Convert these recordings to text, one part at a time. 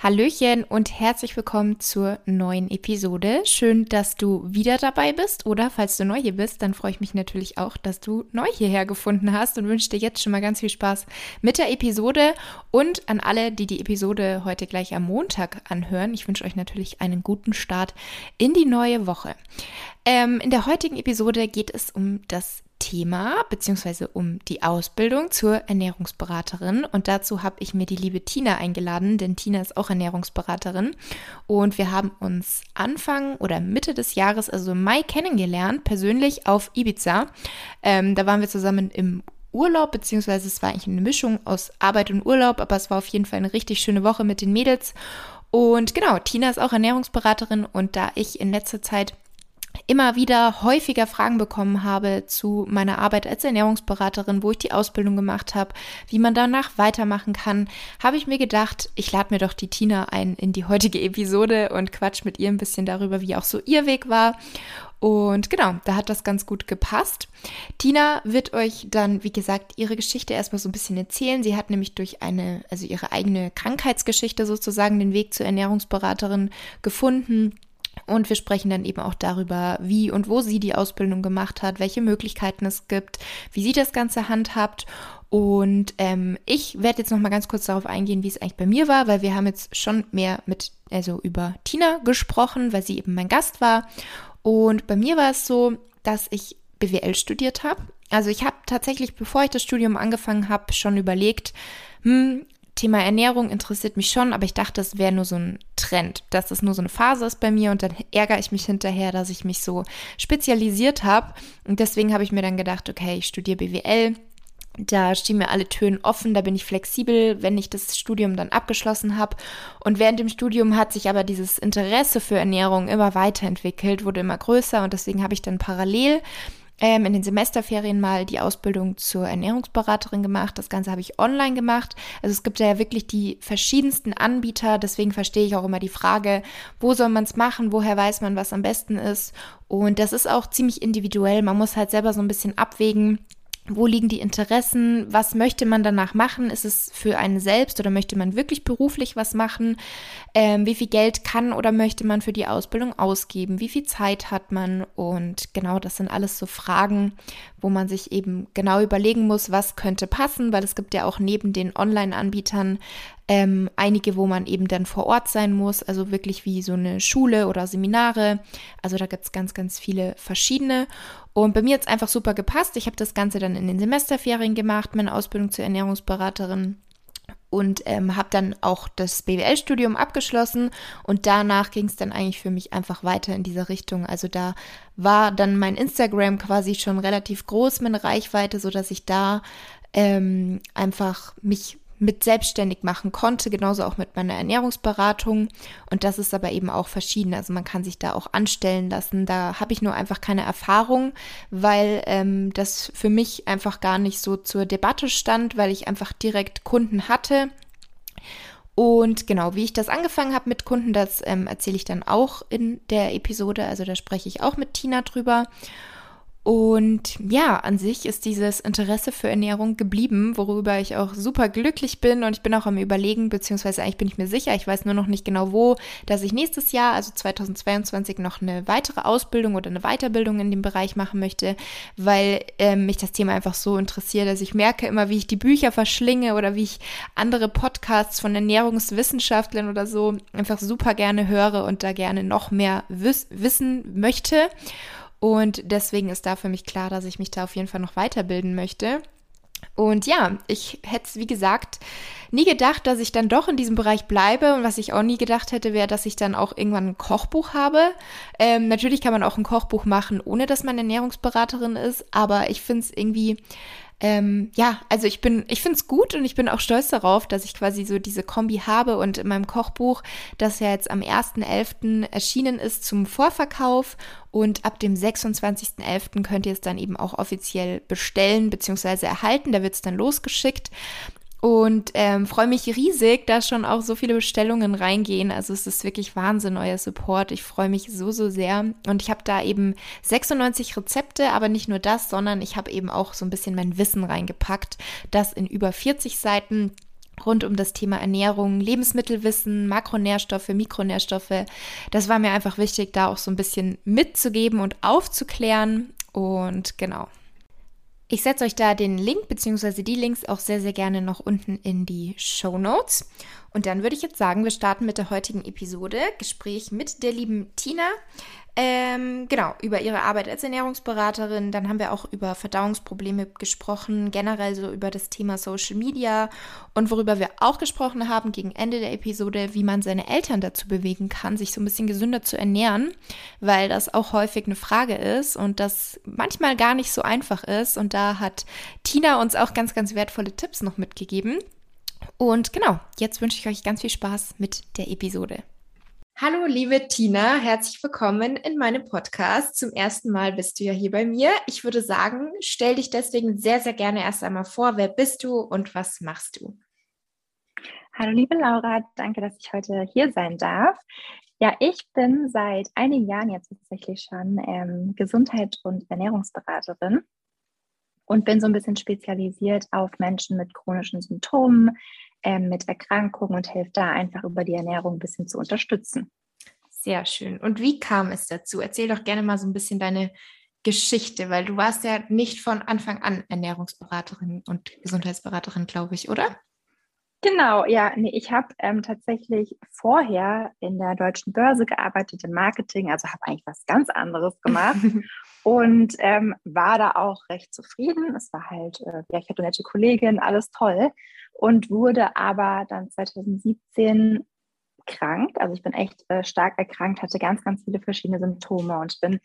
Hallöchen und herzlich willkommen zur neuen Episode. Schön, dass du wieder dabei bist oder falls du neu hier bist, dann freue ich mich natürlich auch, dass du neu hierher gefunden hast und wünsche dir jetzt schon mal ganz viel Spaß mit der Episode und an alle, die die Episode heute gleich am Montag anhören. Ich wünsche euch natürlich einen guten Start in die neue Woche. Ähm, in der heutigen Episode geht es um das Thema beziehungsweise um die Ausbildung zur Ernährungsberaterin. Und dazu habe ich mir die liebe Tina eingeladen, denn Tina ist auch Ernährungsberaterin. Und wir haben uns Anfang oder Mitte des Jahres, also im Mai, kennengelernt, persönlich auf Ibiza. Ähm, da waren wir zusammen im Urlaub, beziehungsweise es war eigentlich eine Mischung aus Arbeit und Urlaub, aber es war auf jeden Fall eine richtig schöne Woche mit den Mädels. Und genau, Tina ist auch Ernährungsberaterin und da ich in letzter Zeit immer wieder häufiger Fragen bekommen habe zu meiner Arbeit als Ernährungsberaterin, wo ich die Ausbildung gemacht habe, wie man danach weitermachen kann, habe ich mir gedacht, ich lade mir doch die Tina ein in die heutige Episode und quatsch mit ihr ein bisschen darüber, wie auch so ihr Weg war. Und genau, da hat das ganz gut gepasst. Tina wird euch dann, wie gesagt, ihre Geschichte erstmal so ein bisschen erzählen. Sie hat nämlich durch eine, also ihre eigene Krankheitsgeschichte sozusagen den Weg zur Ernährungsberaterin gefunden und wir sprechen dann eben auch darüber, wie und wo sie die Ausbildung gemacht hat, welche Möglichkeiten es gibt, wie sie das Ganze handhabt. Und ähm, ich werde jetzt noch mal ganz kurz darauf eingehen, wie es eigentlich bei mir war, weil wir haben jetzt schon mehr mit, also über Tina gesprochen, weil sie eben mein Gast war. Und bei mir war es so, dass ich BWL studiert habe. Also ich habe tatsächlich, bevor ich das Studium angefangen habe, schon überlegt, hm, Thema Ernährung interessiert mich schon, aber ich dachte, es wäre nur so ein Trend, dass das nur so eine Phase ist bei mir und dann ärgere ich mich hinterher, dass ich mich so spezialisiert habe. Und deswegen habe ich mir dann gedacht, okay, ich studiere BWL. Da stehen mir alle Türen offen, da bin ich flexibel, wenn ich das Studium dann abgeschlossen habe. Und während dem Studium hat sich aber dieses Interesse für Ernährung immer weiterentwickelt, wurde immer größer und deswegen habe ich dann parallel ähm, in den Semesterferien mal die Ausbildung zur Ernährungsberaterin gemacht. Das Ganze habe ich online gemacht. Also es gibt ja wirklich die verschiedensten Anbieter. Deswegen verstehe ich auch immer die Frage, wo soll man es machen? Woher weiß man, was am besten ist? Und das ist auch ziemlich individuell. Man muss halt selber so ein bisschen abwägen wo liegen die Interessen? Was möchte man danach machen? Ist es für einen selbst oder möchte man wirklich beruflich was machen? Ähm, wie viel Geld kann oder möchte man für die Ausbildung ausgeben? Wie viel Zeit hat man? Und genau, das sind alles so Fragen, wo man sich eben genau überlegen muss, was könnte passen, weil es gibt ja auch neben den Online-Anbietern ähm, einige, wo man eben dann vor Ort sein muss, also wirklich wie so eine Schule oder Seminare. Also da gibt es ganz, ganz viele verschiedene. Und bei mir hat es einfach super gepasst. Ich habe das Ganze dann in den Semesterferien gemacht, meine Ausbildung zur Ernährungsberaterin und ähm, habe dann auch das BWL-Studium abgeschlossen und danach ging es dann eigentlich für mich einfach weiter in dieser Richtung. Also da war dann mein Instagram quasi schon relativ groß, meine Reichweite, so dass ich da ähm, einfach mich mit selbstständig machen konnte, genauso auch mit meiner Ernährungsberatung. Und das ist aber eben auch verschieden. Also man kann sich da auch anstellen lassen. Da habe ich nur einfach keine Erfahrung, weil ähm, das für mich einfach gar nicht so zur Debatte stand, weil ich einfach direkt Kunden hatte. Und genau, wie ich das angefangen habe mit Kunden, das ähm, erzähle ich dann auch in der Episode. Also da spreche ich auch mit Tina drüber. Und ja, an sich ist dieses Interesse für Ernährung geblieben, worüber ich auch super glücklich bin. Und ich bin auch am Überlegen, beziehungsweise eigentlich bin ich mir sicher, ich weiß nur noch nicht genau wo, dass ich nächstes Jahr, also 2022, noch eine weitere Ausbildung oder eine Weiterbildung in dem Bereich machen möchte, weil äh, mich das Thema einfach so interessiert. Also ich merke immer, wie ich die Bücher verschlinge oder wie ich andere Podcasts von Ernährungswissenschaftlern oder so einfach super gerne höre und da gerne noch mehr wiss wissen möchte. Und deswegen ist da für mich klar, dass ich mich da auf jeden Fall noch weiterbilden möchte. Und ja, ich hätte es, wie gesagt, nie gedacht, dass ich dann doch in diesem Bereich bleibe. Und was ich auch nie gedacht hätte, wäre, dass ich dann auch irgendwann ein Kochbuch habe. Ähm, natürlich kann man auch ein Kochbuch machen, ohne dass man Ernährungsberaterin ist. Aber ich finde es irgendwie ähm, ja, also ich bin, ich finde es gut und ich bin auch stolz darauf, dass ich quasi so diese Kombi habe und in meinem Kochbuch, das ja jetzt am 1.11. erschienen ist zum Vorverkauf und ab dem 26.11. könnt ihr es dann eben auch offiziell bestellen bzw. erhalten. Da wird es dann losgeschickt. Und ähm, freue mich riesig, dass schon auch so viele Bestellungen reingehen. Also es ist wirklich Wahnsinn, euer Support. Ich freue mich so, so sehr. Und ich habe da eben 96 Rezepte, aber nicht nur das, sondern ich habe eben auch so ein bisschen mein Wissen reingepackt, das in über 40 Seiten rund um das Thema Ernährung, Lebensmittelwissen, Makronährstoffe, Mikronährstoffe. Das war mir einfach wichtig, da auch so ein bisschen mitzugeben und aufzuklären. Und genau. Ich setze euch da den Link bzw. die Links auch sehr, sehr gerne noch unten in die Show Notes. Und dann würde ich jetzt sagen, wir starten mit der heutigen Episode. Gespräch mit der lieben Tina. Ähm, genau, über ihre Arbeit als Ernährungsberaterin. Dann haben wir auch über Verdauungsprobleme gesprochen, generell so über das Thema Social Media und worüber wir auch gesprochen haben gegen Ende der Episode, wie man seine Eltern dazu bewegen kann, sich so ein bisschen gesünder zu ernähren, weil das auch häufig eine Frage ist und das manchmal gar nicht so einfach ist. Und da hat Tina uns auch ganz, ganz wertvolle Tipps noch mitgegeben. Und genau, jetzt wünsche ich euch ganz viel Spaß mit der Episode. Hallo, liebe Tina, herzlich willkommen in meinem Podcast. Zum ersten Mal bist du ja hier bei mir. Ich würde sagen, stell dich deswegen sehr, sehr gerne erst einmal vor. Wer bist du und was machst du? Hallo, liebe Laura, danke, dass ich heute hier sein darf. Ja, ich bin seit einigen Jahren jetzt tatsächlich schon ähm, Gesundheit- und Ernährungsberaterin und bin so ein bisschen spezialisiert auf Menschen mit chronischen Symptomen, ähm, mit Erkrankungen und hilft da einfach über die Ernährung ein bisschen zu unterstützen. Sehr schön. Und wie kam es dazu? Erzähl doch gerne mal so ein bisschen deine Geschichte, weil du warst ja nicht von Anfang an Ernährungsberaterin und Gesundheitsberaterin, glaube ich, oder? Genau, ja, nee, ich habe ähm, tatsächlich vorher in der deutschen Börse gearbeitet im Marketing, also habe eigentlich was ganz anderes gemacht und ähm, war da auch recht zufrieden. Es war halt, äh, ja, ich hatte nette Kollegin, alles toll und wurde aber dann 2017 krank. Also ich bin echt äh, stark erkrankt, hatte ganz, ganz viele verschiedene Symptome und bin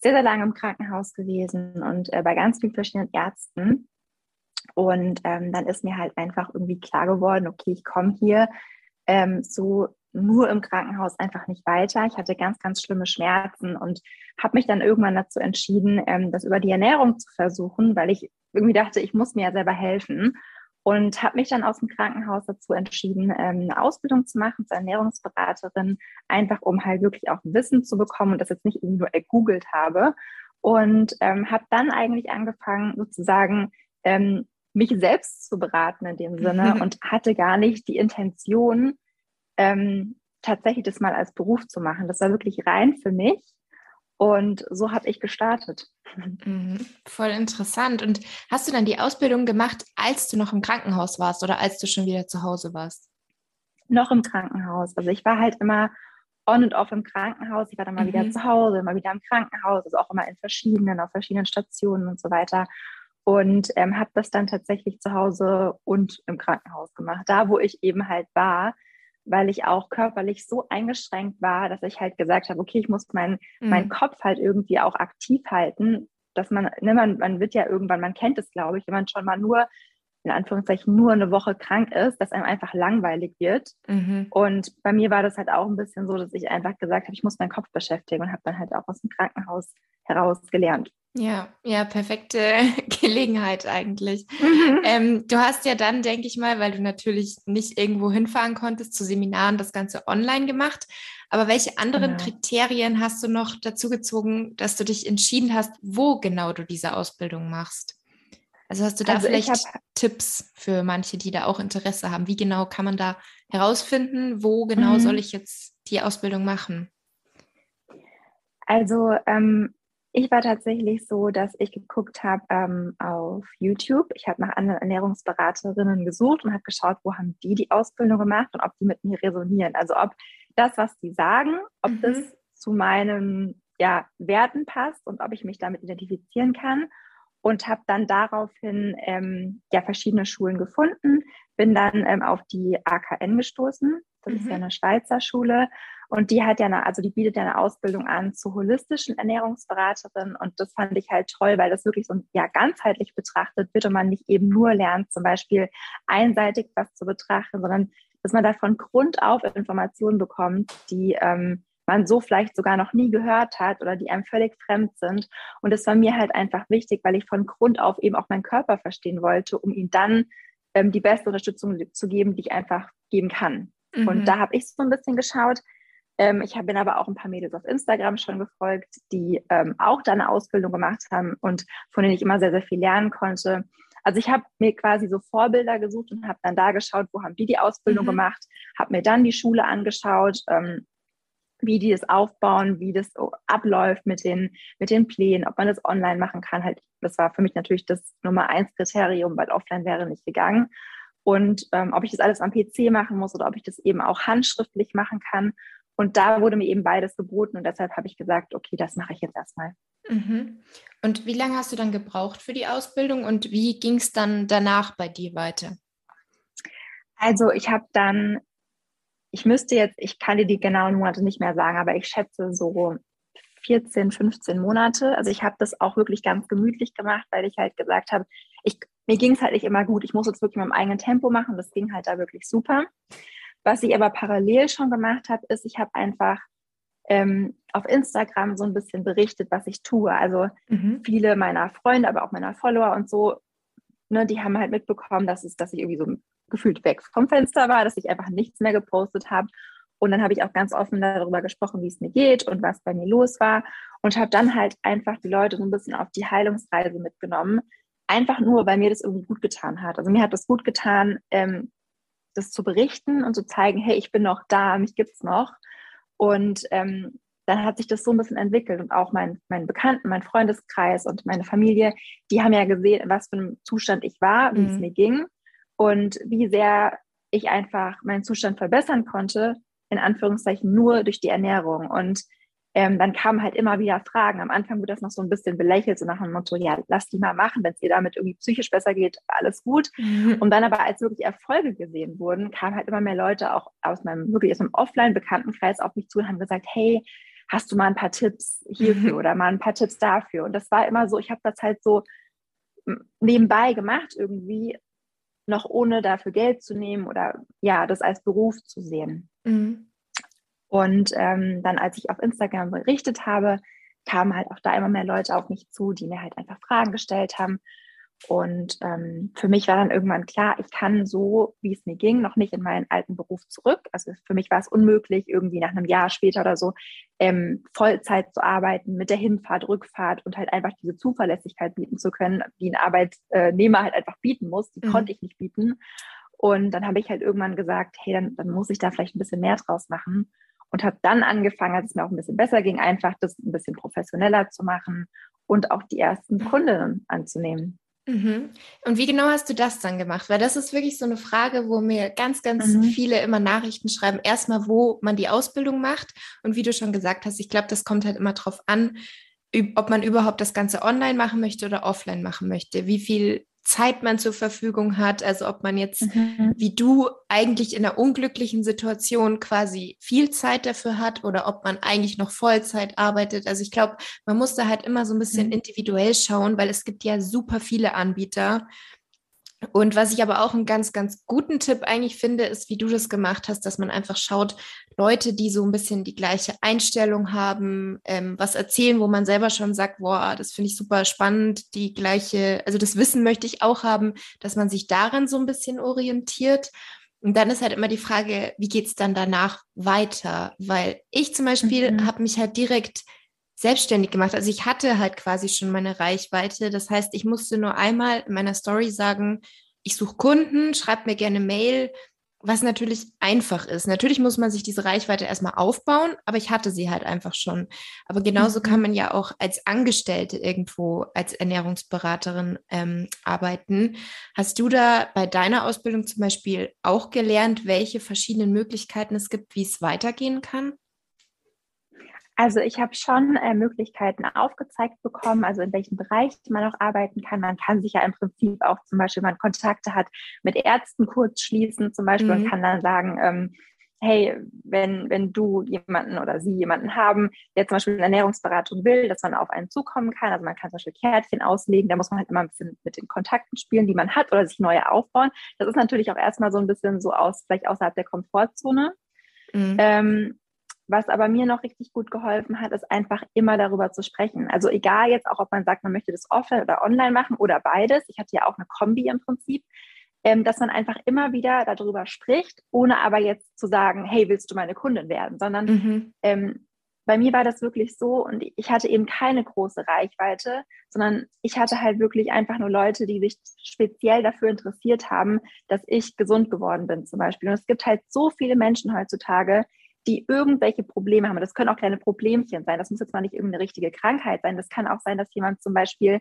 sehr, sehr lange im Krankenhaus gewesen und äh, bei ganz vielen verschiedenen Ärzten. Und ähm, dann ist mir halt einfach irgendwie klar geworden, okay, ich komme hier ähm, so nur im Krankenhaus einfach nicht weiter. Ich hatte ganz, ganz schlimme Schmerzen und habe mich dann irgendwann dazu entschieden, ähm, das über die Ernährung zu versuchen, weil ich irgendwie dachte, ich muss mir ja selber helfen und habe mich dann aus dem Krankenhaus dazu entschieden, ähm, eine Ausbildung zu machen zur Ernährungsberaterin, einfach um halt wirklich auch Wissen zu bekommen und das jetzt nicht irgendwie nur ergoogelt habe. Und ähm, habe dann eigentlich angefangen, sozusagen ähm, mich selbst zu beraten in dem Sinne und hatte gar nicht die Intention, ähm, tatsächlich das mal als Beruf zu machen. Das war wirklich rein für mich. Und so habe ich gestartet. Mhm, voll interessant. Und hast du dann die Ausbildung gemacht, als du noch im Krankenhaus warst oder als du schon wieder zu Hause warst? Noch im Krankenhaus. Also ich war halt immer on und off im Krankenhaus. Ich war dann mal mhm. wieder zu Hause, mal wieder im Krankenhaus, also auch immer in verschiedenen, auf verschiedenen Stationen und so weiter. Und ähm, habe das dann tatsächlich zu Hause und im Krankenhaus gemacht. Da, wo ich eben halt war, weil ich auch körperlich so eingeschränkt war, dass ich halt gesagt habe, okay, ich muss meinen mhm. meinen Kopf halt irgendwie auch aktiv halten, dass man, ne, man, man wird ja irgendwann, man kennt es, glaube ich, wenn man schon mal nur, in Anführungszeichen, nur eine Woche krank ist, dass einem einfach langweilig wird. Mhm. Und bei mir war das halt auch ein bisschen so, dass ich einfach gesagt habe, ich muss meinen Kopf beschäftigen und habe dann halt auch aus dem Krankenhaus heraus gelernt. Ja, ja, perfekte Gelegenheit eigentlich. Mhm. Ähm, du hast ja dann, denke ich mal, weil du natürlich nicht irgendwo hinfahren konntest zu Seminaren, das Ganze online gemacht. Aber welche anderen genau. Kriterien hast du noch dazu gezogen, dass du dich entschieden hast, wo genau du diese Ausbildung machst? Also hast du da also vielleicht hab, Tipps für manche, die da auch Interesse haben? Wie genau kann man da herausfinden, wo genau mhm. soll ich jetzt die Ausbildung machen? Also ähm, ich war tatsächlich so, dass ich geguckt habe ähm, auf YouTube. Ich habe nach anderen Ernährungsberaterinnen gesucht und habe geschaut, wo haben die die Ausbildung gemacht und ob die mit mir resonieren. Also ob das, was die sagen, ob mhm. das zu meinen ja, Werten passt und ob ich mich damit identifizieren kann und habe dann daraufhin ähm, ja verschiedene Schulen gefunden, bin dann ähm, auf die AKN gestoßen. Das mhm. ist ja mhm. eine Schweizer Schule und die hat ja eine, also die bietet ja eine Ausbildung an zur holistischen Ernährungsberaterin und das fand ich halt toll, weil das wirklich so ja ganzheitlich betrachtet wird und man nicht eben nur lernt, zum Beispiel einseitig was zu betrachten, sondern dass man da von Grund auf Informationen bekommt, die ähm, man so vielleicht sogar noch nie gehört hat oder die einem völlig fremd sind. Und das war mir halt einfach wichtig, weil ich von Grund auf eben auch meinen Körper verstehen wollte, um ihm dann ähm, die beste Unterstützung zu geben, die ich einfach geben kann. Mhm. Und da habe ich so ein bisschen geschaut. Ähm, ich bin aber auch ein paar Mädels auf Instagram schon gefolgt, die ähm, auch da eine Ausbildung gemacht haben und von denen ich immer sehr, sehr viel lernen konnte. Also ich habe mir quasi so Vorbilder gesucht und habe dann da geschaut, wo haben die die Ausbildung mhm. gemacht, habe mir dann die Schule angeschaut, ähm, wie die das aufbauen, wie das abläuft mit den, mit den Plänen, ob man das online machen kann. Halt, das war für mich natürlich das Nummer eins Kriterium, weil offline wäre nicht gegangen. Und ähm, ob ich das alles am PC machen muss oder ob ich das eben auch handschriftlich machen kann. Und da wurde mir eben beides geboten und deshalb habe ich gesagt, okay, das mache ich jetzt erstmal. Mhm. Und wie lange hast du dann gebraucht für die Ausbildung und wie ging es dann danach bei dir weiter? Also ich habe dann ich müsste jetzt, ich kann dir die genauen Monate nicht mehr sagen, aber ich schätze so 14, 15 Monate. Also ich habe das auch wirklich ganz gemütlich gemacht, weil ich halt gesagt habe, ich, mir ging es halt nicht immer gut. Ich muss jetzt wirklich mit meinem eigenen Tempo machen. Das ging halt da wirklich super. Was ich aber parallel schon gemacht habe, ist, ich habe einfach ähm, auf Instagram so ein bisschen berichtet, was ich tue. Also mhm. viele meiner Freunde, aber auch meiner Follower und so, ne, die haben halt mitbekommen, dass, es, dass ich irgendwie so gefühlt weg vom Fenster war, dass ich einfach nichts mehr gepostet habe. Und dann habe ich auch ganz offen darüber gesprochen, wie es mir geht und was bei mir los war. Und habe dann halt einfach die Leute so ein bisschen auf die Heilungsreise mitgenommen. Einfach nur, weil mir das irgendwie gut getan hat. Also mir hat das gut getan, ähm, das zu berichten und zu zeigen, hey, ich bin noch da, mich gibt es noch. Und ähm, dann hat sich das so ein bisschen entwickelt und auch mein, mein Bekannten, mein Freundeskreis und meine Familie, die haben ja gesehen, in was für einem Zustand ich war, wie mhm. es mir ging und wie sehr ich einfach meinen Zustand verbessern konnte, in Anführungszeichen nur durch die Ernährung. Und ähm, dann kamen halt immer wieder Fragen. Am Anfang wurde das noch so ein bisschen belächelt, so nach dem Motto, ja, lass die mal machen, wenn es dir damit irgendwie psychisch besser geht, alles gut. Mhm. Und dann aber, als wirklich Erfolge gesehen wurden, kamen halt immer mehr Leute auch aus meinem, wirklich aus meinem Offline-Bekanntenkreis auf mich zu und haben gesagt, hey, hast du mal ein paar Tipps hierfür mhm. oder mal ein paar Tipps dafür? Und das war immer so, ich habe das halt so nebenbei gemacht irgendwie noch ohne dafür Geld zu nehmen oder ja, das als Beruf zu sehen. Mhm. Und ähm, dann, als ich auf Instagram berichtet habe, kamen halt auch da immer mehr Leute auf mich zu, die mir halt einfach Fragen gestellt haben. Und ähm, für mich war dann irgendwann klar, ich kann so, wie es mir ging, noch nicht in meinen alten Beruf zurück. Also für mich war es unmöglich, irgendwie nach einem Jahr später oder so ähm, Vollzeit zu arbeiten, mit der Hinfahrt, Rückfahrt und halt einfach diese Zuverlässigkeit bieten zu können, die ein Arbeitnehmer halt einfach bieten muss. Die mhm. konnte ich nicht bieten. Und dann habe ich halt irgendwann gesagt, hey, dann, dann muss ich da vielleicht ein bisschen mehr draus machen. Und habe dann angefangen, als es mir auch ein bisschen besser ging, einfach das ein bisschen professioneller zu machen und auch die ersten Kundinnen anzunehmen. Mhm. Und wie genau hast du das dann gemacht? Weil das ist wirklich so eine Frage, wo mir ganz, ganz mhm. viele immer Nachrichten schreiben. Erstmal, wo man die Ausbildung macht. Und wie du schon gesagt hast, ich glaube, das kommt halt immer drauf an, ob man überhaupt das Ganze online machen möchte oder offline machen möchte. Wie viel Zeit man zur Verfügung hat. Also ob man jetzt mhm. wie du eigentlich in einer unglücklichen Situation quasi viel Zeit dafür hat oder ob man eigentlich noch Vollzeit arbeitet. Also ich glaube, man muss da halt immer so ein bisschen mhm. individuell schauen, weil es gibt ja super viele Anbieter. Und was ich aber auch einen ganz, ganz guten Tipp eigentlich finde, ist, wie du das gemacht hast, dass man einfach schaut, Leute, die so ein bisschen die gleiche Einstellung haben, ähm, was erzählen, wo man selber schon sagt, boah, das finde ich super spannend, die gleiche, also das Wissen möchte ich auch haben, dass man sich daran so ein bisschen orientiert. Und dann ist halt immer die Frage, wie geht es dann danach weiter? Weil ich zum Beispiel mhm. habe mich halt direkt selbstständig gemacht. Also ich hatte halt quasi schon meine Reichweite. Das heißt, ich musste nur einmal in meiner Story sagen, ich suche Kunden, schreibt mir gerne Mail, was natürlich einfach ist. Natürlich muss man sich diese Reichweite erstmal aufbauen, aber ich hatte sie halt einfach schon. Aber genauso mhm. kann man ja auch als Angestellte irgendwo als Ernährungsberaterin ähm, arbeiten. Hast du da bei deiner Ausbildung zum Beispiel auch gelernt, welche verschiedenen Möglichkeiten es gibt, wie es weitergehen kann? Also ich habe schon äh, Möglichkeiten aufgezeigt bekommen, also in welchem Bereich man auch arbeiten kann. Man kann sich ja im Prinzip auch zum Beispiel, wenn man Kontakte hat, mit Ärzten kurz schließen zum Beispiel mhm. und kann dann sagen, ähm, hey, wenn, wenn du jemanden oder sie jemanden haben, der zum Beispiel eine Ernährungsberatung will, dass man auf einen zukommen kann. Also man kann zum Beispiel Kärtchen auslegen, da muss man halt immer ein bisschen mit den Kontakten spielen, die man hat oder sich neue aufbauen. Das ist natürlich auch erstmal so ein bisschen so aus, vielleicht außerhalb der Komfortzone. Mhm. Ähm, was aber mir noch richtig gut geholfen hat, ist einfach immer darüber zu sprechen. Also egal jetzt auch, ob man sagt, man möchte das offline oder online machen oder beides. Ich hatte ja auch eine Kombi im Prinzip, ähm, dass man einfach immer wieder darüber spricht, ohne aber jetzt zu sagen, hey, willst du meine Kundin werden, sondern mhm. ähm, bei mir war das wirklich so und ich hatte eben keine große Reichweite, sondern ich hatte halt wirklich einfach nur Leute, die sich speziell dafür interessiert haben, dass ich gesund geworden bin zum Beispiel. Und es gibt halt so viele Menschen heutzutage, die irgendwelche Probleme haben. Das können auch kleine Problemchen sein. Das muss jetzt mal nicht irgendeine richtige Krankheit sein. Das kann auch sein, dass jemand zum Beispiel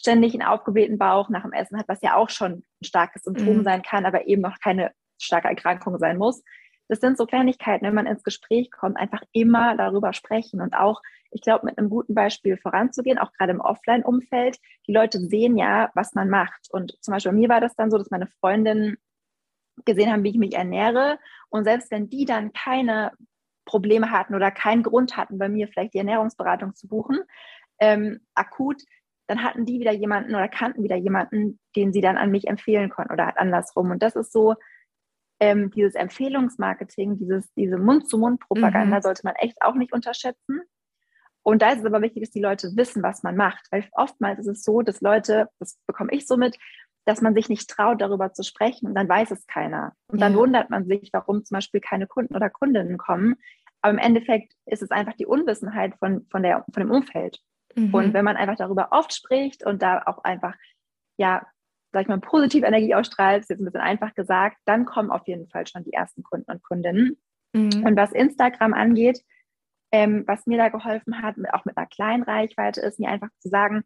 ständig einen aufgeblähten Bauch nach dem Essen hat, was ja auch schon ein starkes Symptom mhm. sein kann, aber eben noch keine starke Erkrankung sein muss. Das sind so Kleinigkeiten, wenn man ins Gespräch kommt, einfach immer darüber sprechen und auch, ich glaube, mit einem guten Beispiel voranzugehen, auch gerade im Offline-Umfeld. Die Leute sehen ja, was man macht. Und zum Beispiel bei mir war das dann so, dass meine Freundin gesehen haben, wie ich mich ernähre. Und selbst wenn die dann keine Probleme hatten oder keinen Grund hatten, bei mir vielleicht die Ernährungsberatung zu buchen, ähm, akut, dann hatten die wieder jemanden oder kannten wieder jemanden, den sie dann an mich empfehlen konnten oder andersrum. Und das ist so, ähm, dieses Empfehlungsmarketing, dieses, diese Mund-zu-Mund-Propaganda mhm. sollte man echt auch nicht unterschätzen. Und da ist es aber wichtig, dass die Leute wissen, was man macht. Weil oftmals ist es so, dass Leute, das bekomme ich so mit, dass man sich nicht traut, darüber zu sprechen und dann weiß es keiner. Und dann wundert man sich, warum zum Beispiel keine Kunden oder Kundinnen kommen. Aber im Endeffekt ist es einfach die Unwissenheit von, von, der, von dem Umfeld. Mhm. Und wenn man einfach darüber oft spricht und da auch einfach, ja, sag ich mal, positive Energie ausstrahlt, ist jetzt ein bisschen einfach gesagt, dann kommen auf jeden Fall schon die ersten Kunden und Kundinnen. Mhm. Und was Instagram angeht, ähm, was mir da geholfen hat, auch mit einer kleinen Reichweite, ist mir einfach zu sagen,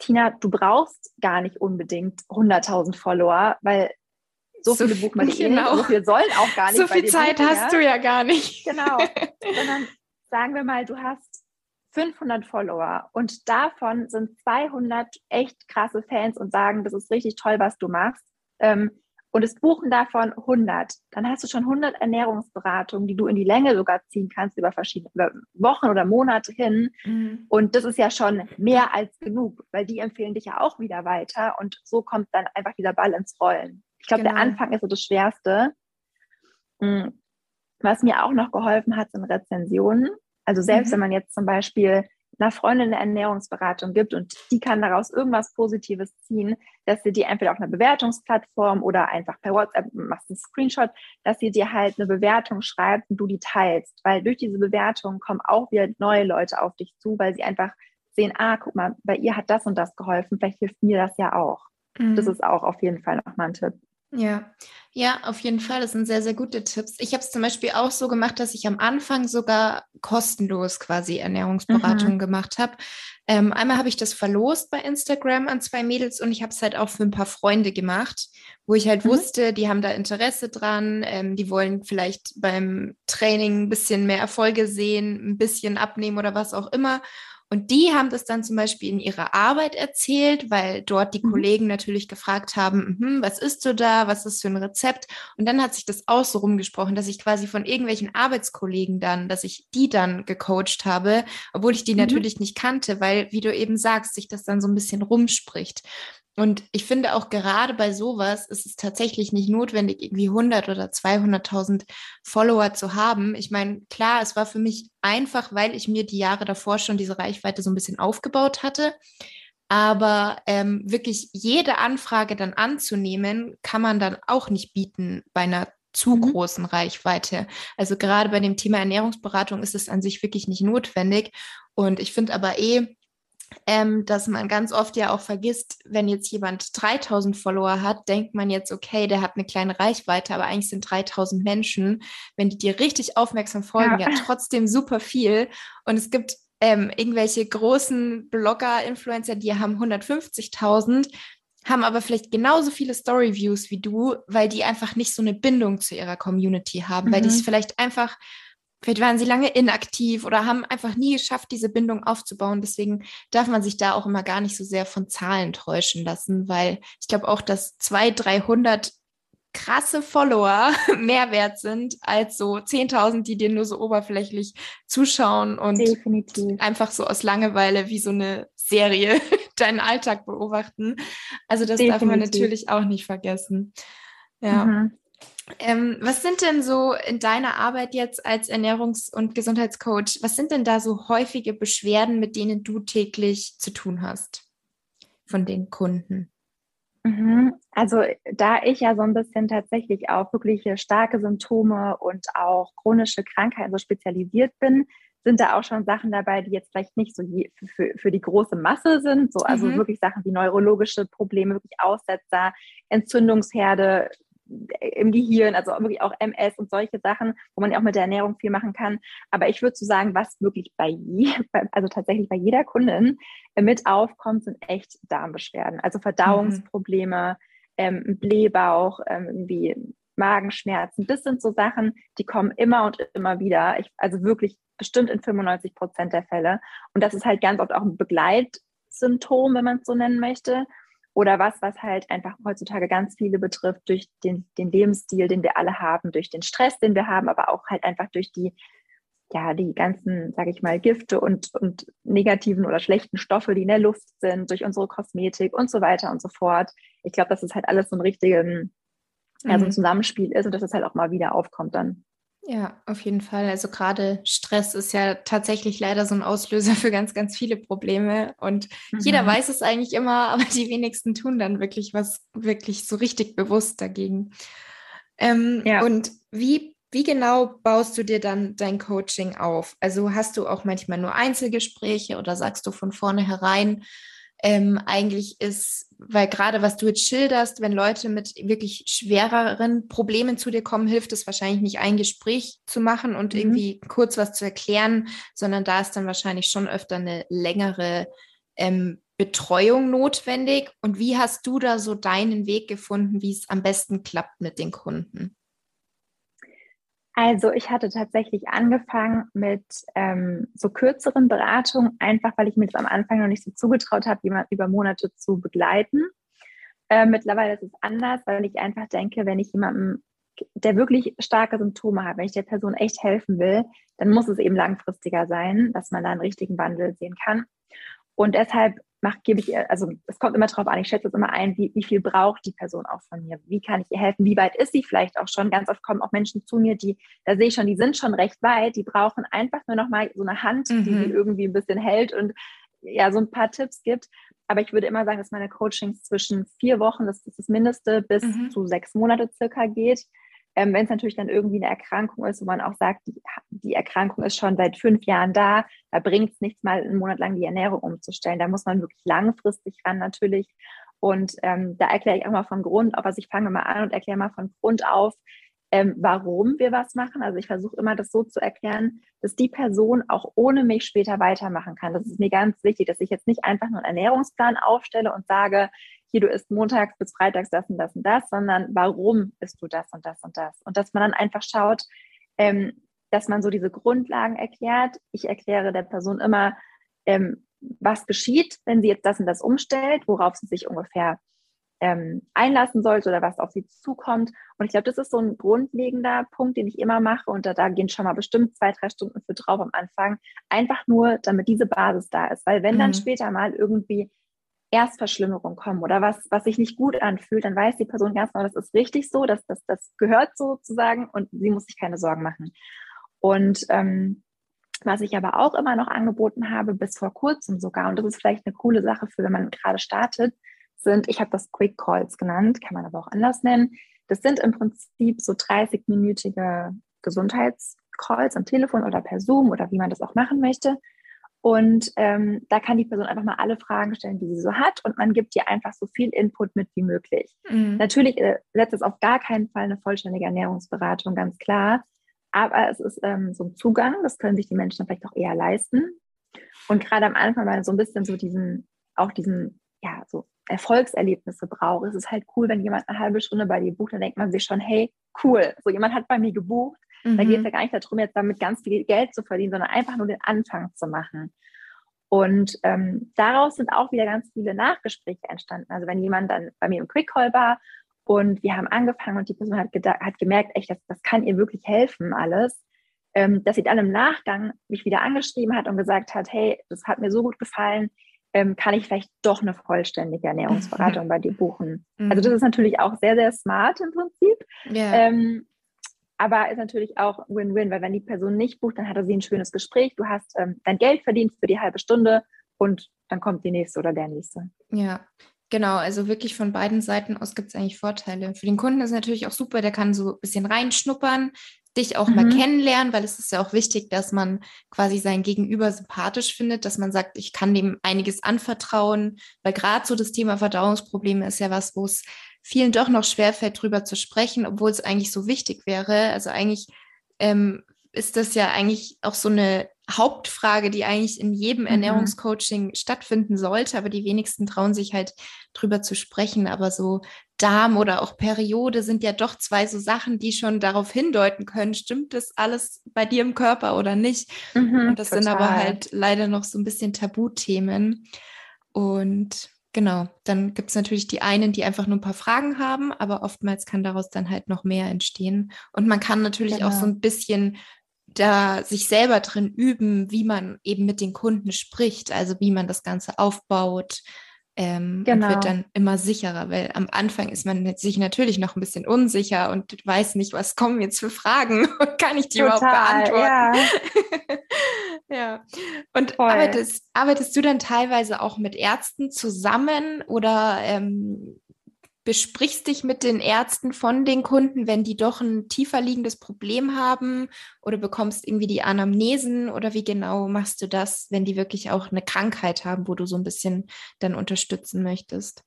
Tina, du brauchst gar nicht unbedingt 100.000 Follower, weil so, so viele bucht man die genau. eh so viel sollen auch gar nicht. So viel Zeit buchen, hast ja? du ja gar nicht. Genau. Sondern sagen wir mal, du hast 500 Follower und davon sind 200 echt krasse Fans und sagen, das ist richtig toll, was du machst. Ähm, und es buchen davon 100, dann hast du schon 100 Ernährungsberatungen, die du in die Länge sogar ziehen kannst über verschiedene über Wochen oder Monate hin. Mhm. Und das ist ja schon mehr als genug, weil die empfehlen dich ja auch wieder weiter und so kommt dann einfach dieser Ball ins Rollen. Ich glaube, genau. der Anfang ist so das Schwerste. Mhm. Was mir auch noch geholfen hat, sind Rezensionen. Also selbst mhm. wenn man jetzt zum Beispiel einer Freundin eine Ernährungsberatung gibt und die kann daraus irgendwas Positives ziehen, dass sie dir entweder auf einer Bewertungsplattform oder einfach per WhatsApp machst einen Screenshot, dass sie dir halt eine Bewertung schreibt und du die teilst, weil durch diese Bewertung kommen auch wieder neue Leute auf dich zu, weil sie einfach sehen, ah, guck mal, bei ihr hat das und das geholfen, vielleicht hilft mir das ja auch. Mhm. Das ist auch auf jeden Fall nochmal ein Tipp. Ja, ja, auf jeden Fall. Das sind sehr, sehr gute Tipps. Ich habe es zum Beispiel auch so gemacht, dass ich am Anfang sogar kostenlos quasi Ernährungsberatung mhm. gemacht habe. Ähm, einmal habe ich das verlost bei Instagram an zwei Mädels und ich habe es halt auch für ein paar Freunde gemacht, wo ich halt mhm. wusste, die haben da Interesse dran, ähm, die wollen vielleicht beim Training ein bisschen mehr Erfolge sehen, ein bisschen abnehmen oder was auch immer. Und die haben das dann zum Beispiel in ihrer Arbeit erzählt, weil dort die mhm. Kollegen natürlich gefragt haben, hm, was isst du da, was ist für ein Rezept? Und dann hat sich das auch so rumgesprochen, dass ich quasi von irgendwelchen Arbeitskollegen dann, dass ich die dann gecoacht habe, obwohl ich die mhm. natürlich nicht kannte, weil, wie du eben sagst, sich das dann so ein bisschen rumspricht. Und ich finde auch gerade bei sowas ist es tatsächlich nicht notwendig, irgendwie 100 oder 200.000 Follower zu haben. Ich meine, klar, es war für mich einfach, weil ich mir die Jahre davor schon diese Reichweite so ein bisschen aufgebaut hatte. Aber ähm, wirklich jede Anfrage dann anzunehmen, kann man dann auch nicht bieten bei einer zu mhm. großen Reichweite. Also gerade bei dem Thema Ernährungsberatung ist es an sich wirklich nicht notwendig. Und ich finde aber eh, ähm, dass man ganz oft ja auch vergisst, wenn jetzt jemand 3000 Follower hat, denkt man jetzt, okay, der hat eine kleine Reichweite, aber eigentlich sind 3000 Menschen, wenn die dir richtig aufmerksam folgen, ja, ja trotzdem super viel. Und es gibt ähm, irgendwelche großen Blogger, Influencer, die haben 150.000, haben aber vielleicht genauso viele Story-Views wie du, weil die einfach nicht so eine Bindung zu ihrer Community haben, mhm. weil die es vielleicht einfach Vielleicht waren sie lange inaktiv oder haben einfach nie geschafft, diese Bindung aufzubauen. Deswegen darf man sich da auch immer gar nicht so sehr von Zahlen täuschen lassen, weil ich glaube auch, dass 200, 300 krasse Follower mehr wert sind als so 10.000, die dir nur so oberflächlich zuschauen und Definitiv. einfach so aus Langeweile wie so eine Serie deinen Alltag beobachten. Also das Definitiv. darf man natürlich auch nicht vergessen. Ja. Mhm. Ähm, was sind denn so in deiner Arbeit jetzt als Ernährungs- und Gesundheitscoach, was sind denn da so häufige Beschwerden, mit denen du täglich zu tun hast von den Kunden? Mhm. Also da ich ja so ein bisschen tatsächlich auf wirklich starke Symptome und auch chronische Krankheiten so spezialisiert bin, sind da auch schon Sachen dabei, die jetzt vielleicht nicht so für, für die große Masse sind. So, also mhm. wirklich Sachen wie neurologische Probleme, wirklich Aussetzer, Entzündungsherde, im Gehirn, also wirklich auch MS und solche Sachen, wo man ja auch mit der Ernährung viel machen kann. Aber ich würde so sagen, was wirklich bei, je, also tatsächlich bei jeder Kundin mit aufkommt, sind echt Darmbeschwerden, also Verdauungsprobleme, mhm. ähm, Blähbauch, ähm, irgendwie Magenschmerzen. Das sind so Sachen, die kommen immer und immer wieder. Ich, also wirklich bestimmt in 95 Prozent der Fälle. Und das ist halt ganz oft auch ein Begleitsymptom, wenn man es so nennen möchte oder was, was halt einfach heutzutage ganz viele betrifft durch den, den Lebensstil, den wir alle haben, durch den Stress, den wir haben, aber auch halt einfach durch die, ja, die ganzen, sage ich mal, Gifte und, und negativen oder schlechten Stoffe, die in der Luft sind, durch unsere Kosmetik und so weiter und so fort. Ich glaube, dass es halt alles so ein richtigen, ja, so ein mhm. Zusammenspiel ist und dass es halt auch mal wieder aufkommt dann. Ja, auf jeden Fall. Also gerade Stress ist ja tatsächlich leider so ein Auslöser für ganz, ganz viele Probleme. Und mhm. jeder weiß es eigentlich immer, aber die wenigsten tun dann wirklich was wirklich so richtig bewusst dagegen. Ähm, ja. Und wie, wie genau baust du dir dann dein Coaching auf? Also hast du auch manchmal nur Einzelgespräche oder sagst du von vornherein, ähm, eigentlich ist, weil gerade was du jetzt schilderst, wenn Leute mit wirklich schwereren Problemen zu dir kommen, hilft es wahrscheinlich nicht, ein Gespräch zu machen und mhm. irgendwie kurz was zu erklären, sondern da ist dann wahrscheinlich schon öfter eine längere ähm, Betreuung notwendig. Und wie hast du da so deinen Weg gefunden, wie es am besten klappt mit den Kunden? Also ich hatte tatsächlich angefangen mit ähm, so kürzeren Beratungen, einfach weil ich mir das am Anfang noch nicht so zugetraut habe, jemand über Monate zu begleiten. Äh, mittlerweile ist es anders, weil ich einfach denke, wenn ich jemandem, der wirklich starke Symptome hat, wenn ich der Person echt helfen will, dann muss es eben langfristiger sein, dass man da einen richtigen Wandel sehen kann. Und deshalb mache, gebe ich ihr, also es kommt immer darauf an, ich schätze es immer ein, wie, wie viel braucht die Person auch von mir? Wie kann ich ihr helfen? Wie weit ist sie vielleicht auch schon? Ganz oft kommen auch Menschen zu mir, die, da sehe ich schon, die sind schon recht weit, die brauchen einfach nur noch mal so eine Hand, mhm. die sie irgendwie ein bisschen hält und ja, so ein paar Tipps gibt. Aber ich würde immer sagen, dass meine Coachings zwischen vier Wochen, das ist das Mindeste, bis mhm. zu sechs Monate circa geht. Ähm, Wenn es natürlich dann irgendwie eine Erkrankung ist, wo man auch sagt, die, die Erkrankung ist schon seit fünf Jahren da, da bringt es nichts mal einen Monat lang die Ernährung umzustellen. Da muss man wirklich langfristig ran natürlich. Und ähm, da erkläre ich auch mal von Grund auf, also ich fange mal an und erkläre mal von Grund auf, ähm, warum wir was machen. Also ich versuche immer das so zu erklären, dass die Person auch ohne mich später weitermachen kann. Das ist mir ganz wichtig, dass ich jetzt nicht einfach nur einen Ernährungsplan aufstelle und sage, hier, du isst montags bis freitags das und das und das, sondern warum isst du das und das und das? Und dass man dann einfach schaut, ähm, dass man so diese Grundlagen erklärt. Ich erkläre der Person immer, ähm, was geschieht, wenn sie jetzt das und das umstellt, worauf sie sich ungefähr ähm, einlassen sollte oder was auf sie zukommt. Und ich glaube, das ist so ein grundlegender Punkt, den ich immer mache. Und da, da gehen schon mal bestimmt zwei, drei Stunden für drauf am Anfang. Einfach nur, damit diese Basis da ist. Weil wenn mhm. dann später mal irgendwie Erstverschlimmerung kommen oder was, was sich nicht gut anfühlt, dann weiß die Person ganz genau, das ist richtig so, dass das, das gehört sozusagen und sie muss sich keine Sorgen machen. Und ähm, was ich aber auch immer noch angeboten habe, bis vor kurzem sogar, und das ist vielleicht eine coole Sache für, wenn man gerade startet, sind, ich habe das Quick Calls genannt, kann man aber auch anders nennen. Das sind im Prinzip so 30-minütige Gesundheitscalls am Telefon oder per Zoom oder wie man das auch machen möchte. Und ähm, da kann die Person einfach mal alle Fragen stellen, die sie so hat. Und man gibt ihr einfach so viel Input mit wie möglich. Mhm. Natürlich äh, setzt es auf gar keinen Fall eine vollständige Ernährungsberatung, ganz klar. Aber es ist ähm, so ein Zugang, das können sich die Menschen vielleicht auch eher leisten. Und gerade am Anfang, weil man so ein bisschen so diesen, auch diesen, ja, so Erfolgserlebnisse braucht, ist es halt cool, wenn jemand eine halbe Stunde bei dir bucht, dann denkt man sich schon, hey, cool, so jemand hat bei mir gebucht. Mhm. Da geht es ja gar nicht darum, jetzt damit ganz viel Geld zu verdienen, sondern einfach nur den Anfang zu machen. Und ähm, daraus sind auch wieder ganz viele Nachgespräche entstanden. Also wenn jemand dann bei mir im Quick Call war und wir haben angefangen und die Person hat, hat gemerkt, echt, das, das kann ihr wirklich helfen, alles, ähm, dass sie dann im Nachgang mich wieder angeschrieben hat und gesagt hat, hey, das hat mir so gut gefallen, ähm, kann ich vielleicht doch eine vollständige Ernährungsberatung bei dir buchen. Mhm. Also das ist natürlich auch sehr, sehr smart im Prinzip. Yeah. Ähm, aber ist natürlich auch Win-Win, weil wenn die Person nicht bucht, dann hat sie ein schönes Gespräch, du hast ähm, dein Geld verdient für die halbe Stunde und dann kommt die nächste oder der nächste. Ja, Genau, also wirklich von beiden Seiten aus gibt es eigentlich Vorteile. Für den Kunden ist es natürlich auch super, der kann so ein bisschen reinschnuppern, dich auch mhm. mal kennenlernen, weil es ist ja auch wichtig, dass man quasi sein Gegenüber sympathisch findet, dass man sagt, ich kann dem einiges anvertrauen, weil gerade so das Thema Verdauungsprobleme ist ja was, wo es vielen doch noch schwerfällt, drüber zu sprechen, obwohl es eigentlich so wichtig wäre. Also eigentlich ähm, ist das ja eigentlich auch so eine Hauptfrage, die eigentlich in jedem mhm. Ernährungscoaching stattfinden sollte, aber die wenigsten trauen sich halt drüber zu sprechen. Aber so Darm oder auch Periode sind ja doch zwei so Sachen, die schon darauf hindeuten können, stimmt das alles bei dir im Körper oder nicht? Mhm, Und das total. sind aber halt leider noch so ein bisschen Tabuthemen. Und genau, dann gibt es natürlich die einen, die einfach nur ein paar Fragen haben, aber oftmals kann daraus dann halt noch mehr entstehen. Und man kann natürlich genau. auch so genau. ein bisschen da sich selber drin üben, wie man eben mit den Kunden spricht, also wie man das Ganze aufbaut. Ähm, genau. Und wird dann immer sicherer, weil am Anfang ist man sich natürlich noch ein bisschen unsicher und weiß nicht, was kommen jetzt für Fragen und kann ich die Total, überhaupt beantworten. Ja. ja. Und arbeitest, arbeitest du dann teilweise auch mit Ärzten zusammen oder ähm, besprichst dich mit den Ärzten von den Kunden, wenn die doch ein tiefer liegendes Problem haben oder bekommst irgendwie die Anamnesen oder wie genau machst du das, wenn die wirklich auch eine Krankheit haben, wo du so ein bisschen dann unterstützen möchtest?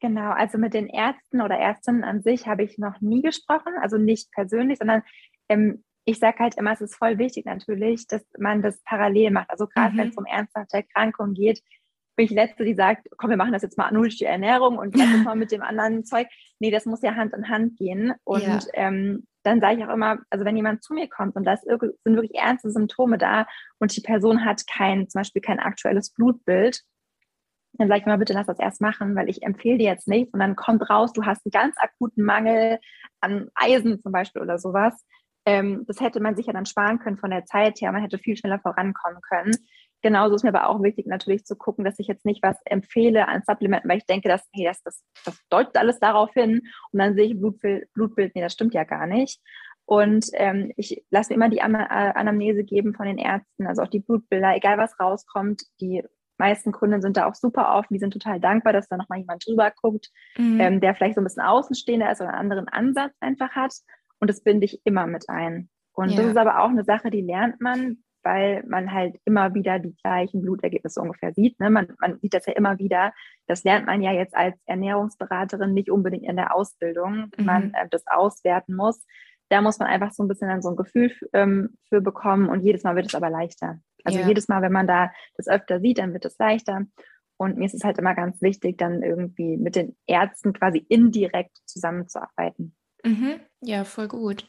Genau, also mit den Ärzten oder Ärztinnen an sich habe ich noch nie gesprochen, also nicht persönlich, sondern ähm, ich sage halt immer, es ist voll wichtig natürlich, dass man das parallel macht. Also gerade mhm. wenn es um ernsthafte Erkrankungen geht, bin ich die Letzte, die sagt, komm, wir machen das jetzt mal nur durch die Ernährung und lass uns mal mit dem anderen Zeug. Nee, das muss ja Hand in Hand gehen. Und ja. ähm, dann sage ich auch immer, also wenn jemand zu mir kommt und da sind wirklich ernste Symptome da und die Person hat kein, zum Beispiel kein aktuelles Blutbild, dann sage ich immer, bitte lass das erst machen, weil ich empfehle dir jetzt nichts und dann kommt raus, du hast einen ganz akuten Mangel an Eisen zum Beispiel oder sowas. Ähm, das hätte man sich ja dann sparen können von der Zeit her, man hätte viel schneller vorankommen können. Genauso ist mir aber auch wichtig, natürlich zu gucken, dass ich jetzt nicht was empfehle an Supplementen, weil ich denke, dass, hey, das, das, das deutet alles darauf hin und dann sehe ich Blutbild, Blutbild, nee, das stimmt ja gar nicht. Und ähm, ich lasse mir immer die Anamnese geben von den Ärzten, also auch die Blutbilder, egal was rauskommt. Die meisten Kunden sind da auch super offen, die sind total dankbar, dass da nochmal jemand drüber guckt, mhm. ähm, der vielleicht so ein bisschen außenstehender ist oder einen anderen Ansatz einfach hat. Und das binde ich immer mit ein. Und ja. das ist aber auch eine Sache, die lernt man, weil man halt immer wieder die gleichen Blutergebnisse ungefähr sieht. Ne? Man, man sieht das ja immer wieder. Das lernt man ja jetzt als Ernährungsberaterin nicht unbedingt in der Ausbildung, mhm. man äh, das auswerten muss. Da muss man einfach so ein bisschen dann so ein Gefühl ähm, für bekommen und jedes Mal wird es aber leichter. Also ja. jedes Mal, wenn man da das öfter sieht, dann wird es leichter. Und mir ist es halt immer ganz wichtig, dann irgendwie mit den Ärzten quasi indirekt zusammenzuarbeiten. Mhm. Ja, voll gut.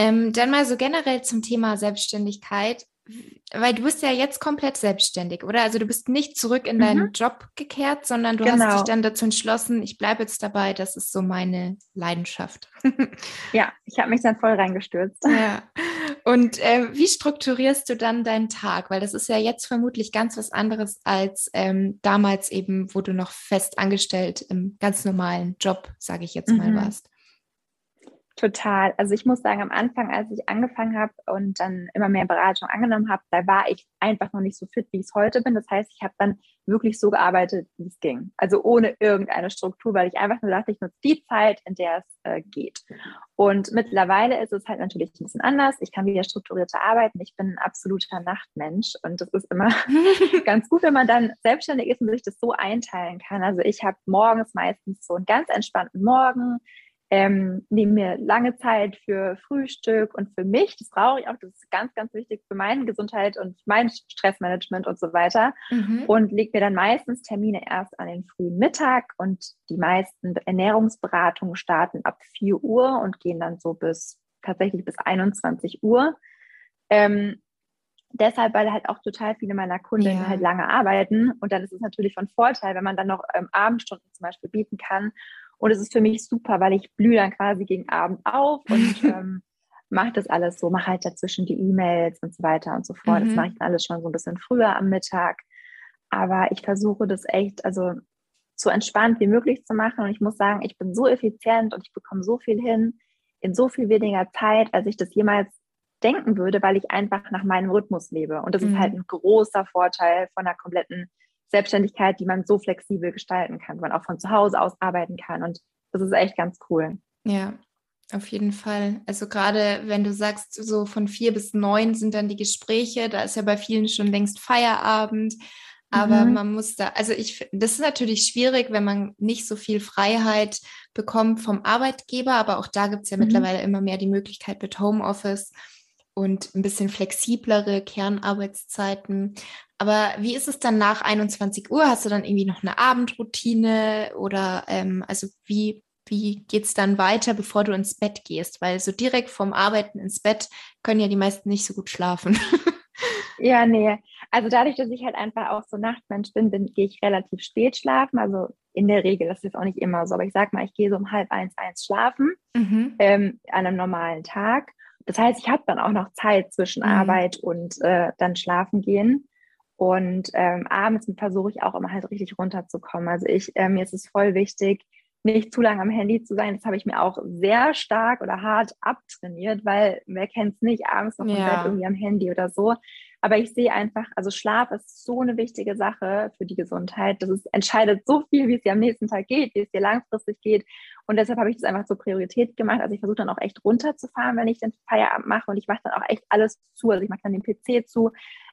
Ähm, dann mal so generell zum Thema Selbstständigkeit, weil du bist ja jetzt komplett selbstständig, oder? Also du bist nicht zurück in deinen mhm. Job gekehrt, sondern du genau. hast dich dann dazu entschlossen, ich bleibe jetzt dabei, das ist so meine Leidenschaft. ja, ich habe mich dann voll reingestürzt. Ja. Und äh, wie strukturierst du dann deinen Tag? Weil das ist ja jetzt vermutlich ganz was anderes als ähm, damals eben, wo du noch fest angestellt im ganz normalen Job, sage ich jetzt mal, mhm. warst. Total. Also ich muss sagen, am Anfang, als ich angefangen habe und dann immer mehr Beratung angenommen habe, da war ich einfach noch nicht so fit, wie ich es heute bin. Das heißt, ich habe dann wirklich so gearbeitet, wie es ging. Also ohne irgendeine Struktur, weil ich einfach nur dachte, ich nutze die Zeit, in der es äh, geht. Und mittlerweile ist es halt natürlich ein bisschen anders. Ich kann wieder strukturierter arbeiten. Ich bin ein absoluter Nachtmensch und das ist immer ganz gut, wenn man dann selbstständig ist und sich das so einteilen kann. Also ich habe morgens meistens so einen ganz entspannten Morgen ähm, nehme mir lange Zeit für Frühstück und für mich, das brauche ich auch, das ist ganz, ganz wichtig für meine Gesundheit und mein Stressmanagement und so weiter. Mhm. Und lege mir dann meistens Termine erst an den frühen Mittag und die meisten Ernährungsberatungen starten ab 4 Uhr und gehen dann so bis tatsächlich bis 21 Uhr. Ähm, deshalb, weil halt auch total viele meiner Kunden ja. halt lange arbeiten und dann ist es natürlich von Vorteil, wenn man dann noch ähm, Abendstunden zum Beispiel bieten kann und es ist für mich super, weil ich blühe dann quasi gegen Abend auf und ähm, mache das alles so, mache halt dazwischen die E-Mails und so weiter und so fort. Mhm. Das mache ich dann alles schon so ein bisschen früher am Mittag. Aber ich versuche das echt, also so entspannt wie möglich zu machen. Und ich muss sagen, ich bin so effizient und ich bekomme so viel hin in so viel weniger Zeit, als ich das jemals denken würde, weil ich einfach nach meinem Rhythmus lebe. Und das mhm. ist halt ein großer Vorteil von einer kompletten Selbstständigkeit, die man so flexibel gestalten kann, man auch von zu Hause aus arbeiten kann. Und das ist echt ganz cool. Ja, auf jeden Fall. Also gerade wenn du sagst, so von vier bis neun sind dann die Gespräche, da ist ja bei vielen schon längst Feierabend. Aber mhm. man muss da, also ich, das ist natürlich schwierig, wenn man nicht so viel Freiheit bekommt vom Arbeitgeber, aber auch da gibt es ja mhm. mittlerweile immer mehr die Möglichkeit mit Homeoffice und ein bisschen flexiblere Kernarbeitszeiten. Aber wie ist es dann nach 21 Uhr? Hast du dann irgendwie noch eine Abendroutine oder ähm, also wie, wie geht es dann weiter, bevor du ins Bett gehst? Weil so direkt vom Arbeiten ins Bett können ja die meisten nicht so gut schlafen. Ja, nee. Also dadurch, dass ich halt einfach auch so Nachtmensch bin, bin gehe ich relativ spät schlafen. Also in der Regel, das ist auch nicht immer so, aber ich sag mal, ich gehe so um halb eins, eins schlafen mhm. ähm, an einem normalen Tag. Das heißt, ich habe dann auch noch Zeit zwischen mhm. Arbeit und äh, dann schlafen gehen. Und ähm, abends versuche ich auch immer halt richtig runterzukommen. Also ich, äh, mir ist es voll wichtig, nicht zu lange am Handy zu sein. Das habe ich mir auch sehr stark oder hart abtrainiert, weil wer kennt es nicht, abends noch ja. Bett irgendwie am Handy oder so. Aber ich sehe einfach, also Schlaf ist so eine wichtige Sache für die Gesundheit. Das ist, entscheidet so viel, wie es dir am nächsten Tag geht, wie es dir langfristig geht. Und deshalb habe ich das einfach zur Priorität gemacht. Also ich versuche dann auch echt runterzufahren, wenn ich den Feierabend mache. Und ich mache dann auch echt alles zu. Also ich mache dann den PC zu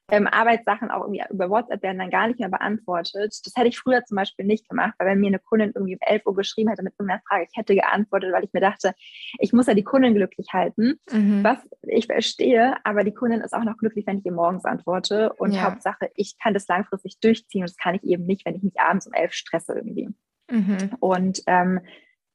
ähm, Arbeitssachen auch irgendwie über WhatsApp werden dann gar nicht mehr beantwortet. Das hätte ich früher zum Beispiel nicht gemacht, weil wenn mir eine Kundin irgendwie um 11 Uhr geschrieben hätte mit irgendeiner Frage, ich hätte geantwortet, weil ich mir dachte, ich muss ja die Kundin glücklich halten, mhm. was ich verstehe, aber die Kundin ist auch noch glücklich, wenn ich ihr morgens antworte und ja. Hauptsache, ich kann das langfristig durchziehen und das kann ich eben nicht, wenn ich mich abends um 11 stresse irgendwie. Mhm. Und ähm,